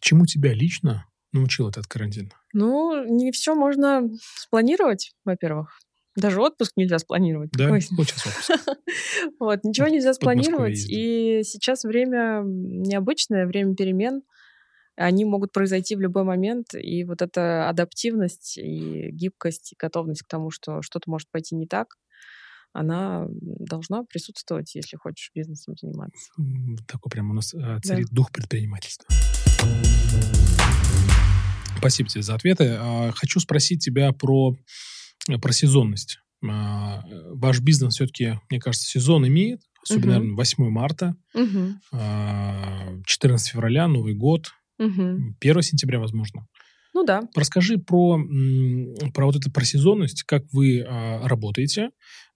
A: чему тебя лично научил этот карантин?
B: Ну, не все можно спланировать, во-первых. Даже отпуск нельзя спланировать.
A: Да, Ой. сейчас отпуск.
B: Вот, ничего нельзя спланировать. И сейчас время необычное, время перемен. Они могут произойти в любой момент. И вот эта адаптивность и гибкость, и готовность к тому, что что-то может пойти не так, она должна присутствовать, если хочешь бизнесом заниматься.
A: Такой прям у нас э, царит да. дух предпринимательства. Спасибо тебе за ответы. А, хочу спросить тебя про, э, про сезонность. А, ваш бизнес все-таки, мне кажется, сезон имеет, особенно, угу. наверное, 8 марта, угу. 14 февраля, Новый год, угу. 1 сентября, возможно.
B: Ну да.
A: Расскажи про, про вот эту про сезонность, как вы а, работаете,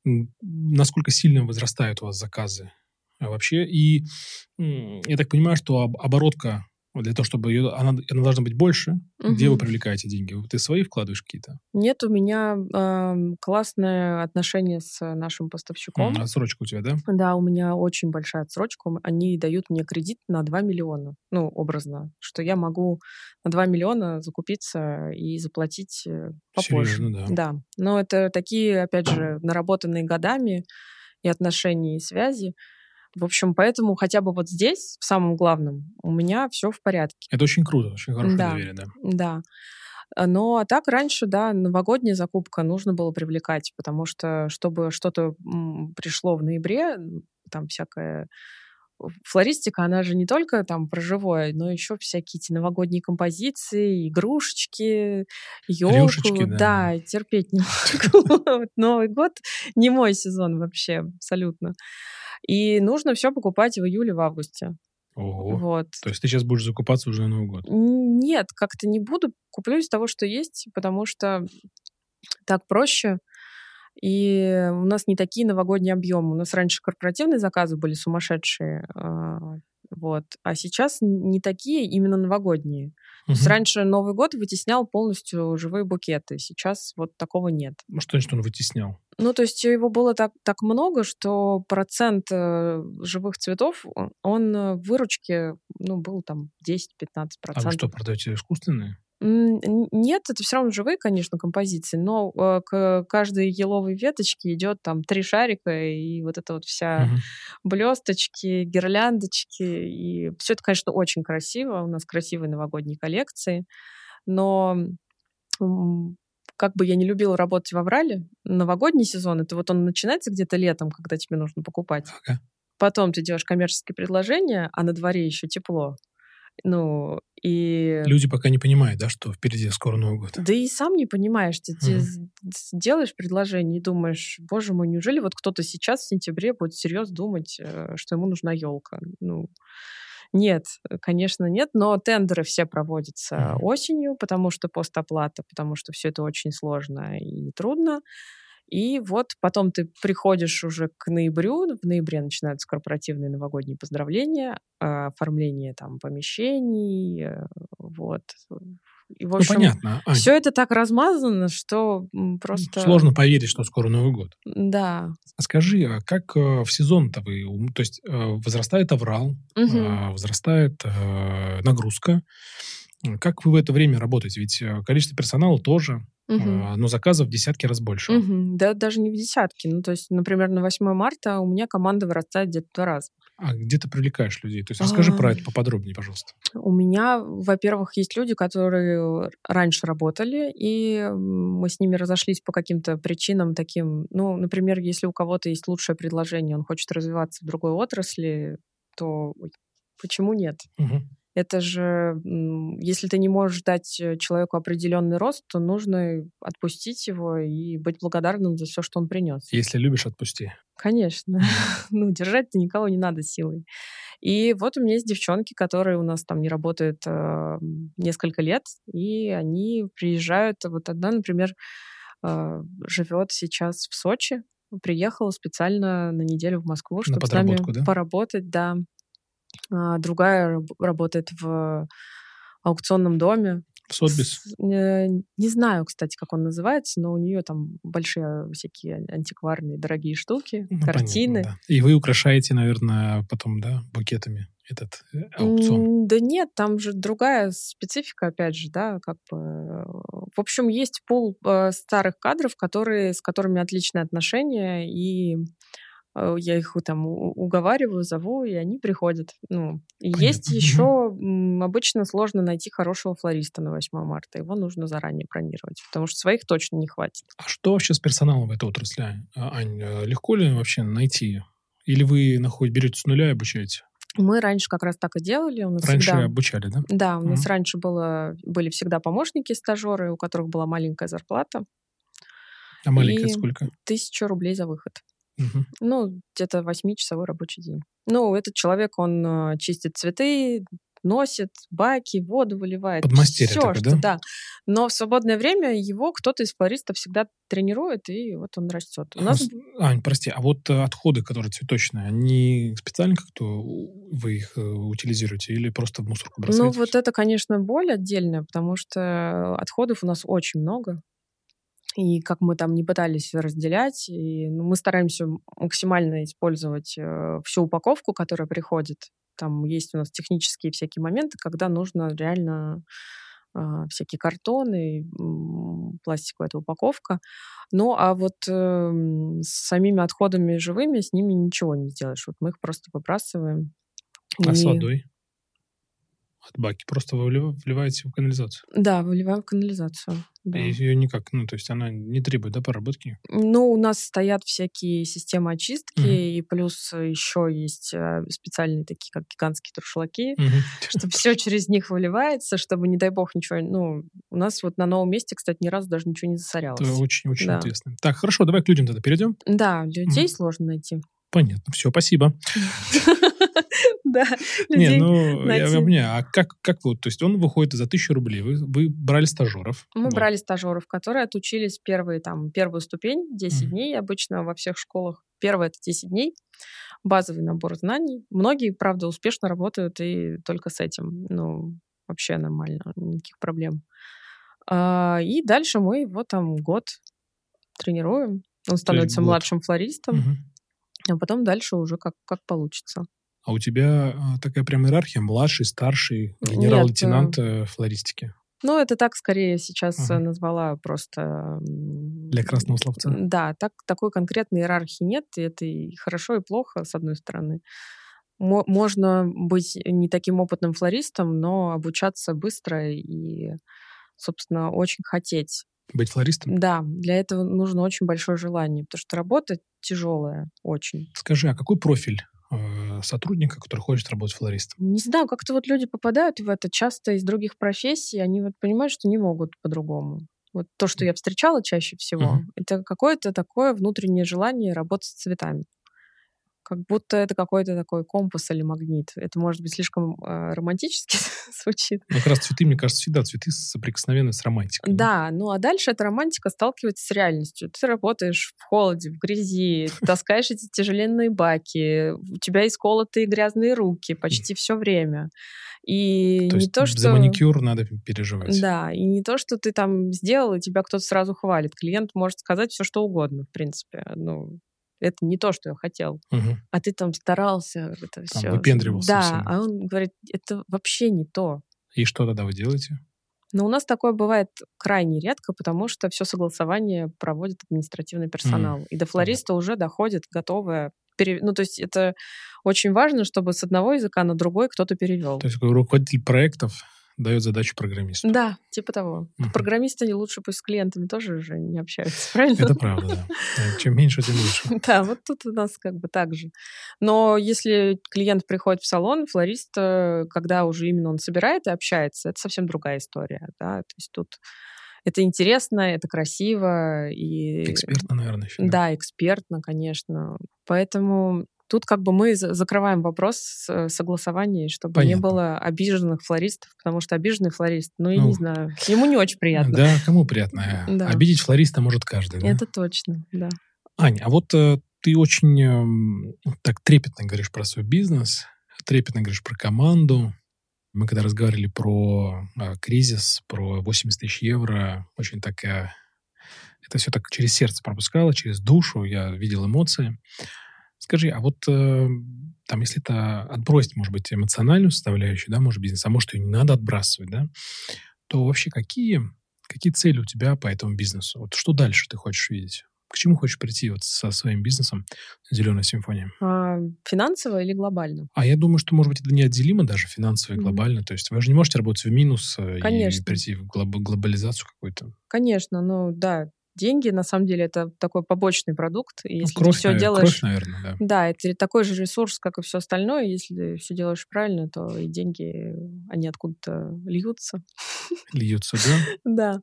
A: насколько сильно возрастают у вас заказы вообще. И я так понимаю, что оборотка для того, чтобы ее, она, она должна быть больше, угу. где вы привлекаете деньги? Ты свои вкладываешь какие-то?
B: Нет, у меня э, классное отношение с нашим поставщиком.
A: отсрочка у тебя, да?
B: Да, у меня очень большая отсрочка. Они дают мне кредит на 2 миллиона, ну, образно, что я могу на 2 миллиона закупиться и заплатить э, попозже.
A: Серьезно, да.
B: Да, но это такие, опять же, наработанные годами и отношения, и связи. В общем, поэтому хотя бы вот здесь, в самом главном, у меня все в порядке.
A: Это очень круто, очень хорошее да, доверие, да.
B: Да. А, но а так раньше, да, новогодняя закупка нужно было привлекать, потому что чтобы что-то пришло в ноябре, там всякая флористика, она же не только там про живое, но еще всякие эти новогодние композиции, игрушечки, елку.
A: Да.
B: да, терпеть не могу. Новый год не мой сезон вообще, абсолютно. И нужно все покупать в июле, в августе.
A: Ого. Вот. То есть ты сейчас будешь закупаться уже на Новый год?
B: Нет, как-то не буду. Куплю из того, что есть, потому что так проще. И у нас не такие новогодние объемы. У нас раньше корпоративные заказы были сумасшедшие. А, вот. А сейчас не такие, именно новогодние. Угу. То есть раньше Новый год вытеснял полностью живые букеты. Сейчас вот такого нет.
A: Ну, что значит он вытеснял?
B: Ну, то есть его было так, так много, что процент э, живых цветов, он э, в выручке, ну, был там 10-15%. А
A: вы что, продаете искусственные?
B: Нет, это все равно живые, конечно, композиции, но э, к каждой еловой веточке идет там три шарика и вот это вот вся угу. блесточки, гирляндочки. И все это, конечно, очень красиво. У нас красивые новогодние коллекции. Но как бы я не любила работать в Аврале, новогодний сезон, это вот он начинается где-то летом, когда тебе нужно покупать.
A: Ага.
B: Потом ты делаешь коммерческие предложения, а на дворе еще тепло. Ну, и...
A: Люди пока не понимают, да, что впереди скоро Новый год.
B: Да и сам не понимаешь. Ты, mm. делаешь предложение и думаешь, боже мой, неужели вот кто-то сейчас в сентябре будет серьезно думать, э, что ему нужна елка? Ну, нет, конечно, нет, но тендеры все проводятся mm. осенью, потому что постоплата, потому что все это очень сложно и трудно. И вот потом ты приходишь уже к ноябрю, в ноябре начинаются корпоративные новогодние поздравления, а, оформление там помещений, э, вот.
A: И, в ну, общем, ну, понятно.
B: Ань. Все это так размазано, что просто...
A: Сложно поверить, что скоро Новый год.
B: Да.
A: А скажи, а как э, в сезон-то вы... То есть э, возрастает аврал, угу. возрастает нагрузка. Как вы в это время работаете? Ведь количество персонала тоже Угу. но заказов в десятки раз больше.
B: Угу. Да, даже не в десятки. Ну, то есть, например, на 8 марта у меня команда вырастает где-то два раза.
A: А где ты привлекаешь людей? То есть расскажи а... про это поподробнее, пожалуйста.
B: У меня, во-первых, есть люди, которые раньше работали, и мы с ними разошлись по каким-то причинам таким. Ну, например, если у кого-то есть лучшее предложение, он хочет развиваться в другой отрасли, то почему нет?
A: Угу.
B: Это же, если ты не можешь дать э, человеку определенный рост, то нужно отпустить его и быть благодарным за все, что он принес.
A: Если любишь, отпусти.
B: Конечно. ну, держать-то никого не надо силой. И вот у меня есть девчонки, которые у нас там не работают э, несколько лет, и они приезжают. Вот одна, например, э, живет сейчас в Сочи, приехала специально на неделю в Москву, чтобы с нами да? поработать, да. А, другая работает в аукционном доме.
A: В Сотбис?
B: Не, не знаю, кстати, как он называется, но у нее там большие всякие антикварные дорогие штуки, ну, картины.
A: Понятно, да. И вы украшаете, наверное, потом, да, букетами этот э, аукцион?
B: Да нет, там же другая специфика, опять же, да, как бы. В общем, есть пул э, старых кадров, которые, с которыми отличные отношения, и Э, я их там уговариваю, зову, и они приходят. Ну, есть еще обычно сложно найти хорошего флориста на 8 марта. Его нужно заранее бронировать, потому что своих точно не хватит.
A: А что вообще с персоналом в этой отрасли, а, Ань? Э, легко ли вообще найти? Или вы находите, берете с нуля и обучаете?
B: Мы раньше как раз так и делали. У нас
A: раньше
B: всегда...
A: обучали, да?
B: Да, у нас раньше было, были всегда помощники, стажеры, у которых была маленькая зарплата.
A: А маленькая и сколько?
B: Тысячу рублей за выход. Угу. Ну, где-то восьмичасовой рабочий день. Ну, этот человек, он э, чистит цветы, носит баки, воду выливает.
A: Подмастерье
B: Все,
A: такое,
B: что,
A: да?
B: да. Но в свободное время его кто-то из флористов всегда тренирует, и вот он растет. У нас...
A: Ань, прости, а вот э, отходы, которые цветочные, они специально как-то вы их э, утилизируете или просто в мусорку бросаете?
B: Ну, вот это, конечно, боль отдельная, потому что отходов у нас очень много. И как мы там не пытались разделять, и, ну, мы стараемся максимально использовать э, всю упаковку, которая приходит. Там есть у нас технические всякие моменты, когда нужно реально э, всякие картоны, пластиковая эта упаковка. Ну, а вот э, с самими отходами живыми с ними ничего не сделаешь. Вот мы их просто выбрасываем.
A: А и... с водой? От баки просто вы вливаете в канализацию?
B: Да, выливаем в канализацию. Да.
A: И ее никак, ну, то есть она не требует, да, поработки?
B: Ну, у нас стоят всякие системы очистки, угу. и плюс еще есть э, специальные такие, как гигантские туршлаки, угу. чтобы все через них выливается, чтобы, не дай бог, ничего... Ну, у нас вот на новом месте, кстати, ни разу даже ничего не засорялось.
A: Это очень-очень да. интересно. Так, хорошо, давай к людям тогда перейдем.
B: Да, людей угу. сложно найти.
A: Понятно, все, спасибо.
B: Да,
A: Не, ну, я мне, а как, как вот, то есть он выходит за тысячу рублей, вы, вы брали стажеров?
B: Мы брали стажеров, которые отучились первые, там, первую ступень, 10 дней, обычно во всех школах. Первое — это 10 дней, базовый набор знаний. Многие, правда, успешно работают и только с этим. Ну, вообще нормально, никаких проблем. А, и дальше мы его там год тренируем. Он становится младшим флористом. Угу а потом дальше уже как, как получится.
A: А у тебя а, такая прям иерархия, младший, старший, генерал-лейтенант Нет, э, флористики?
B: Ну, это так скорее сейчас ага. назвала просто...
A: Для красного словца?
B: Да, так, такой конкретной иерархии нет, это и хорошо, и плохо, с одной стороны. Можно быть не таким опытным флористом, но обучаться быстро и, собственно, очень хотеть
A: быть флористом?
B: Да, для этого нужно очень большое желание, потому что работа тяжелая очень.
A: Скажи, а какой профиль э, сотрудника, который хочет работать флористом?
B: Не знаю, как-то вот люди попадают в это часто из других профессий, они вот понимают, что не могут по-другому. Вот то, что я встречала чаще всего, uh-huh. это какое-то такое внутреннее желание работать с цветами как будто это какой-то такой компас или магнит. Это может быть слишком э, романтически звучит.
A: Ну, как раз цветы, мне кажется, всегда цветы соприкосновенны с романтикой.
B: Да, ну а дальше эта романтика сталкивается с реальностью. Ты работаешь в холоде, в грязи, таскаешь эти тяжеленные баки, у тебя исколотые грязные руки почти все время. И
A: то
B: не то,
A: что... За маникюр надо переживать.
B: Да, и не то, что ты там сделал, и тебя кто-то сразу хвалит. Клиент может сказать все, что угодно, в принципе. Ну, это не то, что я хотел. Угу. А ты там старался это там все.
A: Выпендривался.
B: Да, всем. а он говорит, это вообще не то.
A: И что тогда вы делаете?
B: Но у нас такое бывает крайне редко, потому что все согласование проводит административный персонал. Mm. И до флориста mm. уже доходит готовое. Пере... Ну, то есть это очень важно, чтобы с одного языка на другой кто-то перевел.
A: То есть руководитель проектов дает задачу программисту.
B: Да, типа того. Угу. Программисты лучше пусть с клиентами тоже уже не общаются, правильно?
A: Это правда, да. Чем меньше, тем лучше.
B: Да, вот тут у нас как бы так же. Но если клиент приходит в салон, флорист, э, когда уже именно он собирает и общается, это совсем другая история, да, то есть тут это интересно, это красиво и...
A: Экспертно, наверное, еще.
B: Да, да экспертно, конечно. Поэтому Тут как бы мы закрываем вопрос согласования, чтобы Понятно. не было обиженных флористов, потому что обиженный флорист, ну, я ну, не знаю, ему не очень приятно.
A: Да, кому приятно? Да. Обидеть флориста может каждый. Да?
B: Это точно, да.
A: Ань, а вот э, ты очень э, так трепетно говоришь про свой бизнес, трепетно говоришь про команду. Мы когда разговаривали про э, кризис, про 80 тысяч евро, очень такая... Это все так через сердце пропускало, через душу, я видел эмоции. Скажи, а вот э, там, если это отбросить, может быть, эмоциональную составляющую, да, может, бизнес, а может, ее не надо отбрасывать, да, то вообще какие, какие цели у тебя по этому бизнесу? Вот что дальше ты хочешь видеть? К чему хочешь прийти вот со своим бизнесом «Зеленая симфония»?
B: А, финансово или глобально?
A: А я думаю, что, может быть, это неотделимо даже финансово и глобально. Mm-hmm. То есть вы же не можете работать в минус э, Конечно. и прийти в глоб- глобализацию какую-то.
B: Конечно, ну да, деньги, на самом деле, это такой побочный продукт. И ну, если кровь, ты все делаешь...
A: Кровь, наверное, да.
B: Да, это такой же ресурс, как и все остальное. Если все делаешь правильно, то и деньги, они откуда-то льются.
A: Льются, да?
B: Да.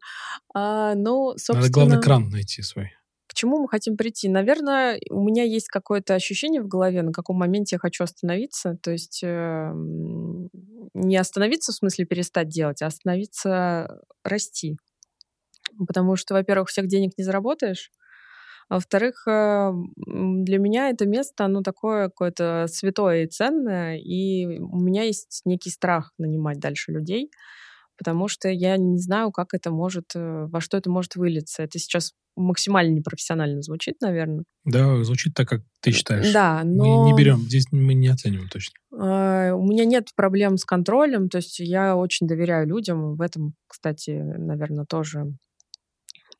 B: А, ну, собственно...
A: Надо, главный кран найти свой.
B: К чему мы хотим прийти? Наверное, у меня есть какое-то ощущение в голове, на каком моменте я хочу остановиться. То есть э, не остановиться в смысле перестать делать, а остановиться расти. Потому что, во-первых, всех денег не заработаешь. А во-вторых, э, для меня это место, оно такое какое-то святое и ценное, и у меня есть некий страх нанимать дальше людей, потому что я не знаю, как это может, э, во что это может вылиться. Это сейчас максимально непрофессионально звучит, наверное.
A: Да, звучит так, как ты считаешь.
B: Да, но...
A: Мы не берем, здесь мы не оцениваем точно.
B: А, у меня нет проблем с контролем, то есть я очень доверяю людям. В этом, кстати, наверное, тоже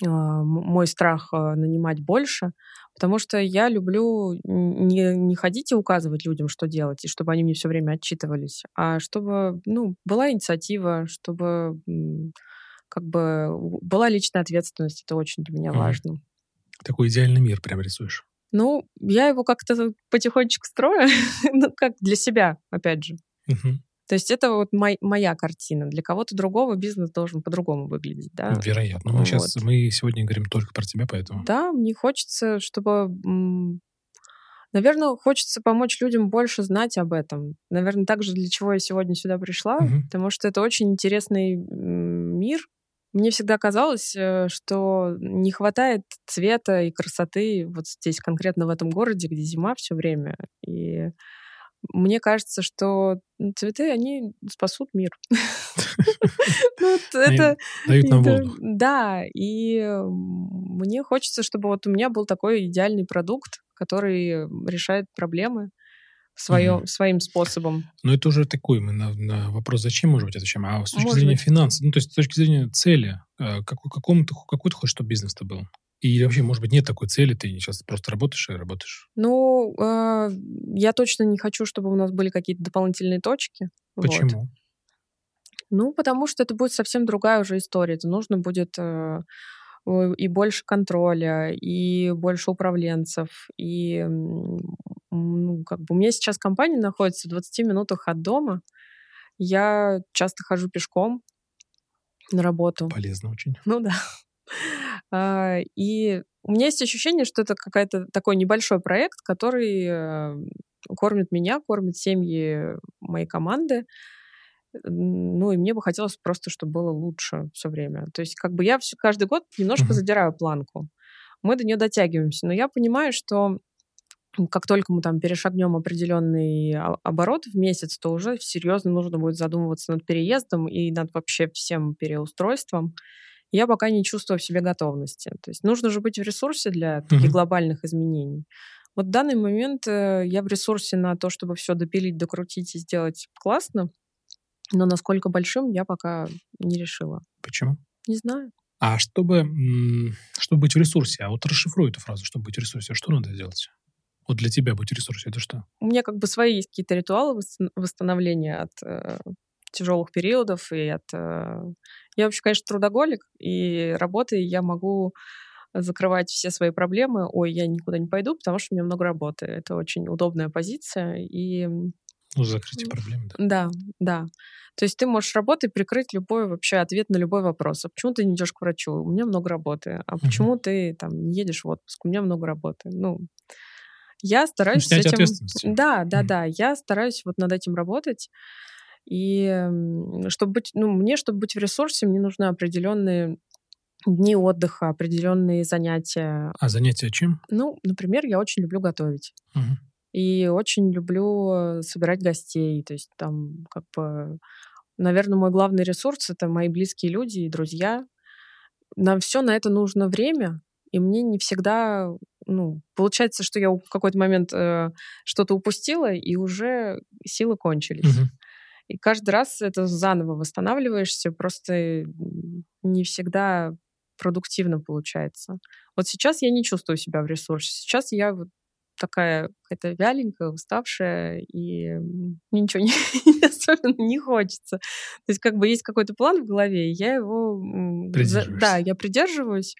B: мой страх а, нанимать больше, потому что я люблю не, не ходить и указывать людям, что делать, и чтобы они мне все время отчитывались, а чтобы ну, была инициатива, чтобы как бы была личная ответственность, это очень для меня mm. важно.
A: Такой идеальный мир прям рисуешь.
B: Ну, я его как-то потихонечку строю, ну, как для себя, опять же.
A: Угу.
B: То есть это вот мой, моя картина. Для кого-то другого бизнес должен по-другому выглядеть, да?
A: Вероятно. Мы вот. сейчас, мы сегодня говорим только про тебя, поэтому...
B: Да, мне хочется, чтобы... Наверное, хочется помочь людям больше знать об этом. Наверное, также для чего я сегодня сюда пришла, угу. потому что это очень интересный мир. Мне всегда казалось, э, что не хватает цвета и красоты вот здесь, конкретно в этом городе, где зима все время. И мне кажется, что цветы, они спасут мир.
A: Ну, это Дают нам воздух.
B: Да, и мне хочется, чтобы вот у меня был такой идеальный продукт, который решает проблемы своим способом.
A: Но это уже такой, мы на, на вопрос, зачем, может быть, отвечаем, а с точки может зрения быть. финансов, ну, то есть с точки зрения цели, э, какой, какому ты, какой ты хочешь, чтобы бизнес-то был? И вообще, может быть, нет такой цели, ты сейчас просто работаешь и работаешь?
B: Ну, э, я точно не хочу, чтобы у нас были какие-то дополнительные точки.
A: Почему? Вот.
B: Ну, потому что это будет совсем другая уже история. Это нужно будет э, и больше контроля, и больше управленцев, и ну, как бы у меня сейчас компания находится в 20 минутах от дома. Я часто хожу пешком на работу.
A: Полезно очень.
B: Ну да. А, и у меня есть ощущение, что это какой-то такой небольшой проект, который э, кормит меня, кормит семьи моей команды. Ну, и мне бы хотелось просто, чтобы было лучше все время. То есть, как бы я все, каждый год немножко uh-huh. задираю планку. Мы до нее дотягиваемся. Но я понимаю, что как только мы там перешагнем определенный оборот в месяц, то уже серьезно нужно будет задумываться над переездом и над вообще всем переустройством я пока не чувствую в себе готовности. То есть нужно же быть в ресурсе для таких mm-hmm. глобальных изменений. Вот в данный момент э, я в ресурсе на то, чтобы все допилить, докрутить и сделать классно, но насколько большим, я пока не решила.
A: Почему?
B: Не знаю.
A: А чтобы, чтобы быть в ресурсе, а вот расшифруй эту фразу, чтобы быть в ресурсе, что надо сделать? Вот для тебя быть в ресурсе, это что?
B: У меня как бы свои есть какие-то ритуалы восстановления от э, тяжелых периодов и от... Я вообще, конечно, трудоголик, и работой я могу закрывать все свои проблемы. Ой, я никуда не пойду, потому что у меня много работы. Это очень удобная позиция. И...
A: Ну, закрытие проблем, да.
B: Да, да. То есть ты можешь работой прикрыть любой вообще ответ на любой вопрос. А почему ты не идешь к врачу? У меня много работы. А почему uh-huh. ты там не едешь в отпуск? У меня много работы. Ну, я стараюсь
A: Снять с этим...
B: Да, да, uh-huh. да. Я стараюсь вот над этим работать. И чтобы быть, ну, мне, чтобы быть в ресурсе, мне нужны определенные дни отдыха, определенные занятия.
A: А занятия чем?
B: Ну, например, я очень люблю готовить.
A: Угу.
B: И очень люблю собирать гостей. То есть там как бы, наверное, мой главный ресурс — это мои близкие люди и друзья. Нам все на это нужно время, и мне не всегда, ну, получается, что я в какой-то момент э, что-то упустила, и уже силы кончились.
A: Угу.
B: И каждый раз это заново восстанавливаешься, просто не всегда продуктивно получается. Вот сейчас я не чувствую себя в ресурсе. Сейчас я вот такая какая-то вяленькая, уставшая, и мне ничего не, особенно не хочется. То есть как бы есть какой-то план в голове, и я его... Да, я придерживаюсь,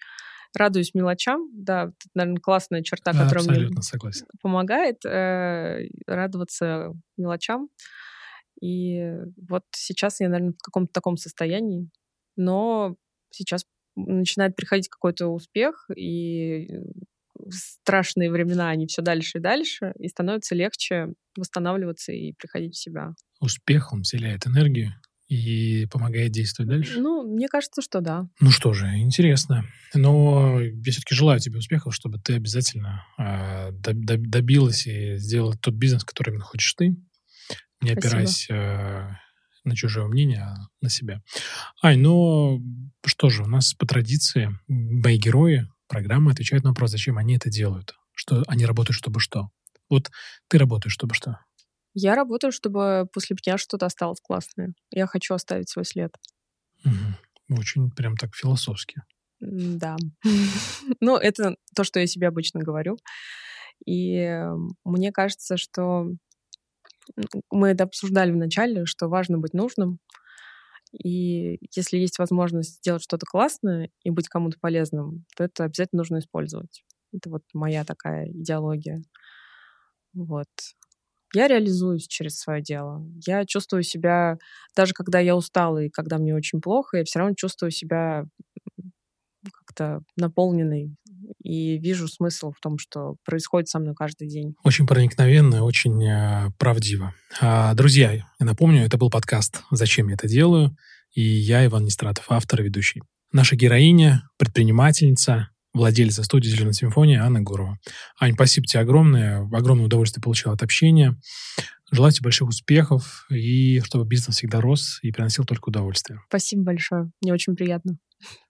B: радуюсь мелочам. Да, это, наверное, классная черта, да, которая мне согласен. помогает э, радоваться мелочам. И вот сейчас я, наверное, в каком-то таком состоянии, но сейчас начинает приходить какой-то успех, и страшные времена, они все дальше и дальше, и становится легче восстанавливаться и приходить в себя.
A: Успех, он вселяет энергию и помогает действовать дальше?
B: Ну, мне кажется, что да.
A: Ну что же, интересно. Но я все-таки желаю тебе успехов, чтобы ты обязательно э, добилась и сделала тот бизнес, который именно хочешь ты, не опираясь э, на чужое мнение, а на себя. Ай, ну что же, у нас по традиции мои герои программы отвечают на вопрос, зачем они это делают. Что они работают, чтобы что. Вот ты работаешь, чтобы что?
B: Я работаю, чтобы после меня что-то осталось классное. Я хочу оставить свой след.
A: Угу. Очень прям так философски.
B: Да. ну, это то, что я себе обычно говорю. И мне кажется, что мы это обсуждали в начале, что важно быть нужным. И если есть возможность сделать что-то классное и быть кому-то полезным, то это обязательно нужно использовать. Это вот моя такая идеология. Вот. Я реализуюсь через свое дело. Я чувствую себя, даже когда я устала и когда мне очень плохо, я все равно чувствую себя как-то наполненной и вижу смысл в том, что происходит со мной каждый день.
A: Очень проникновенно, очень э, правдиво. А, друзья, я напомню, это был подкаст «Зачем я это делаю?» и я, Иван Нестратов, автор и ведущий. Наша героиня, предпринимательница, владельца студии «Зеленая симфония» Анна Гурова. Ань, спасибо тебе огромное. Огромное удовольствие получил от общения. Желаю тебе больших успехов и чтобы бизнес всегда рос и приносил только удовольствие.
B: Спасибо большое. Мне очень приятно.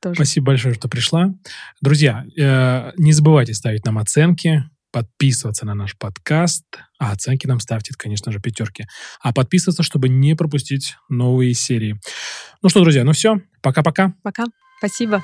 A: Тоже. Спасибо большое, что пришла. Друзья, э, не забывайте ставить нам оценки, подписываться на наш подкаст, а оценки нам ставьте, конечно же, пятерки. А подписываться, чтобы не пропустить новые серии. Ну что, друзья, ну все. Пока-пока.
B: Пока. Спасибо.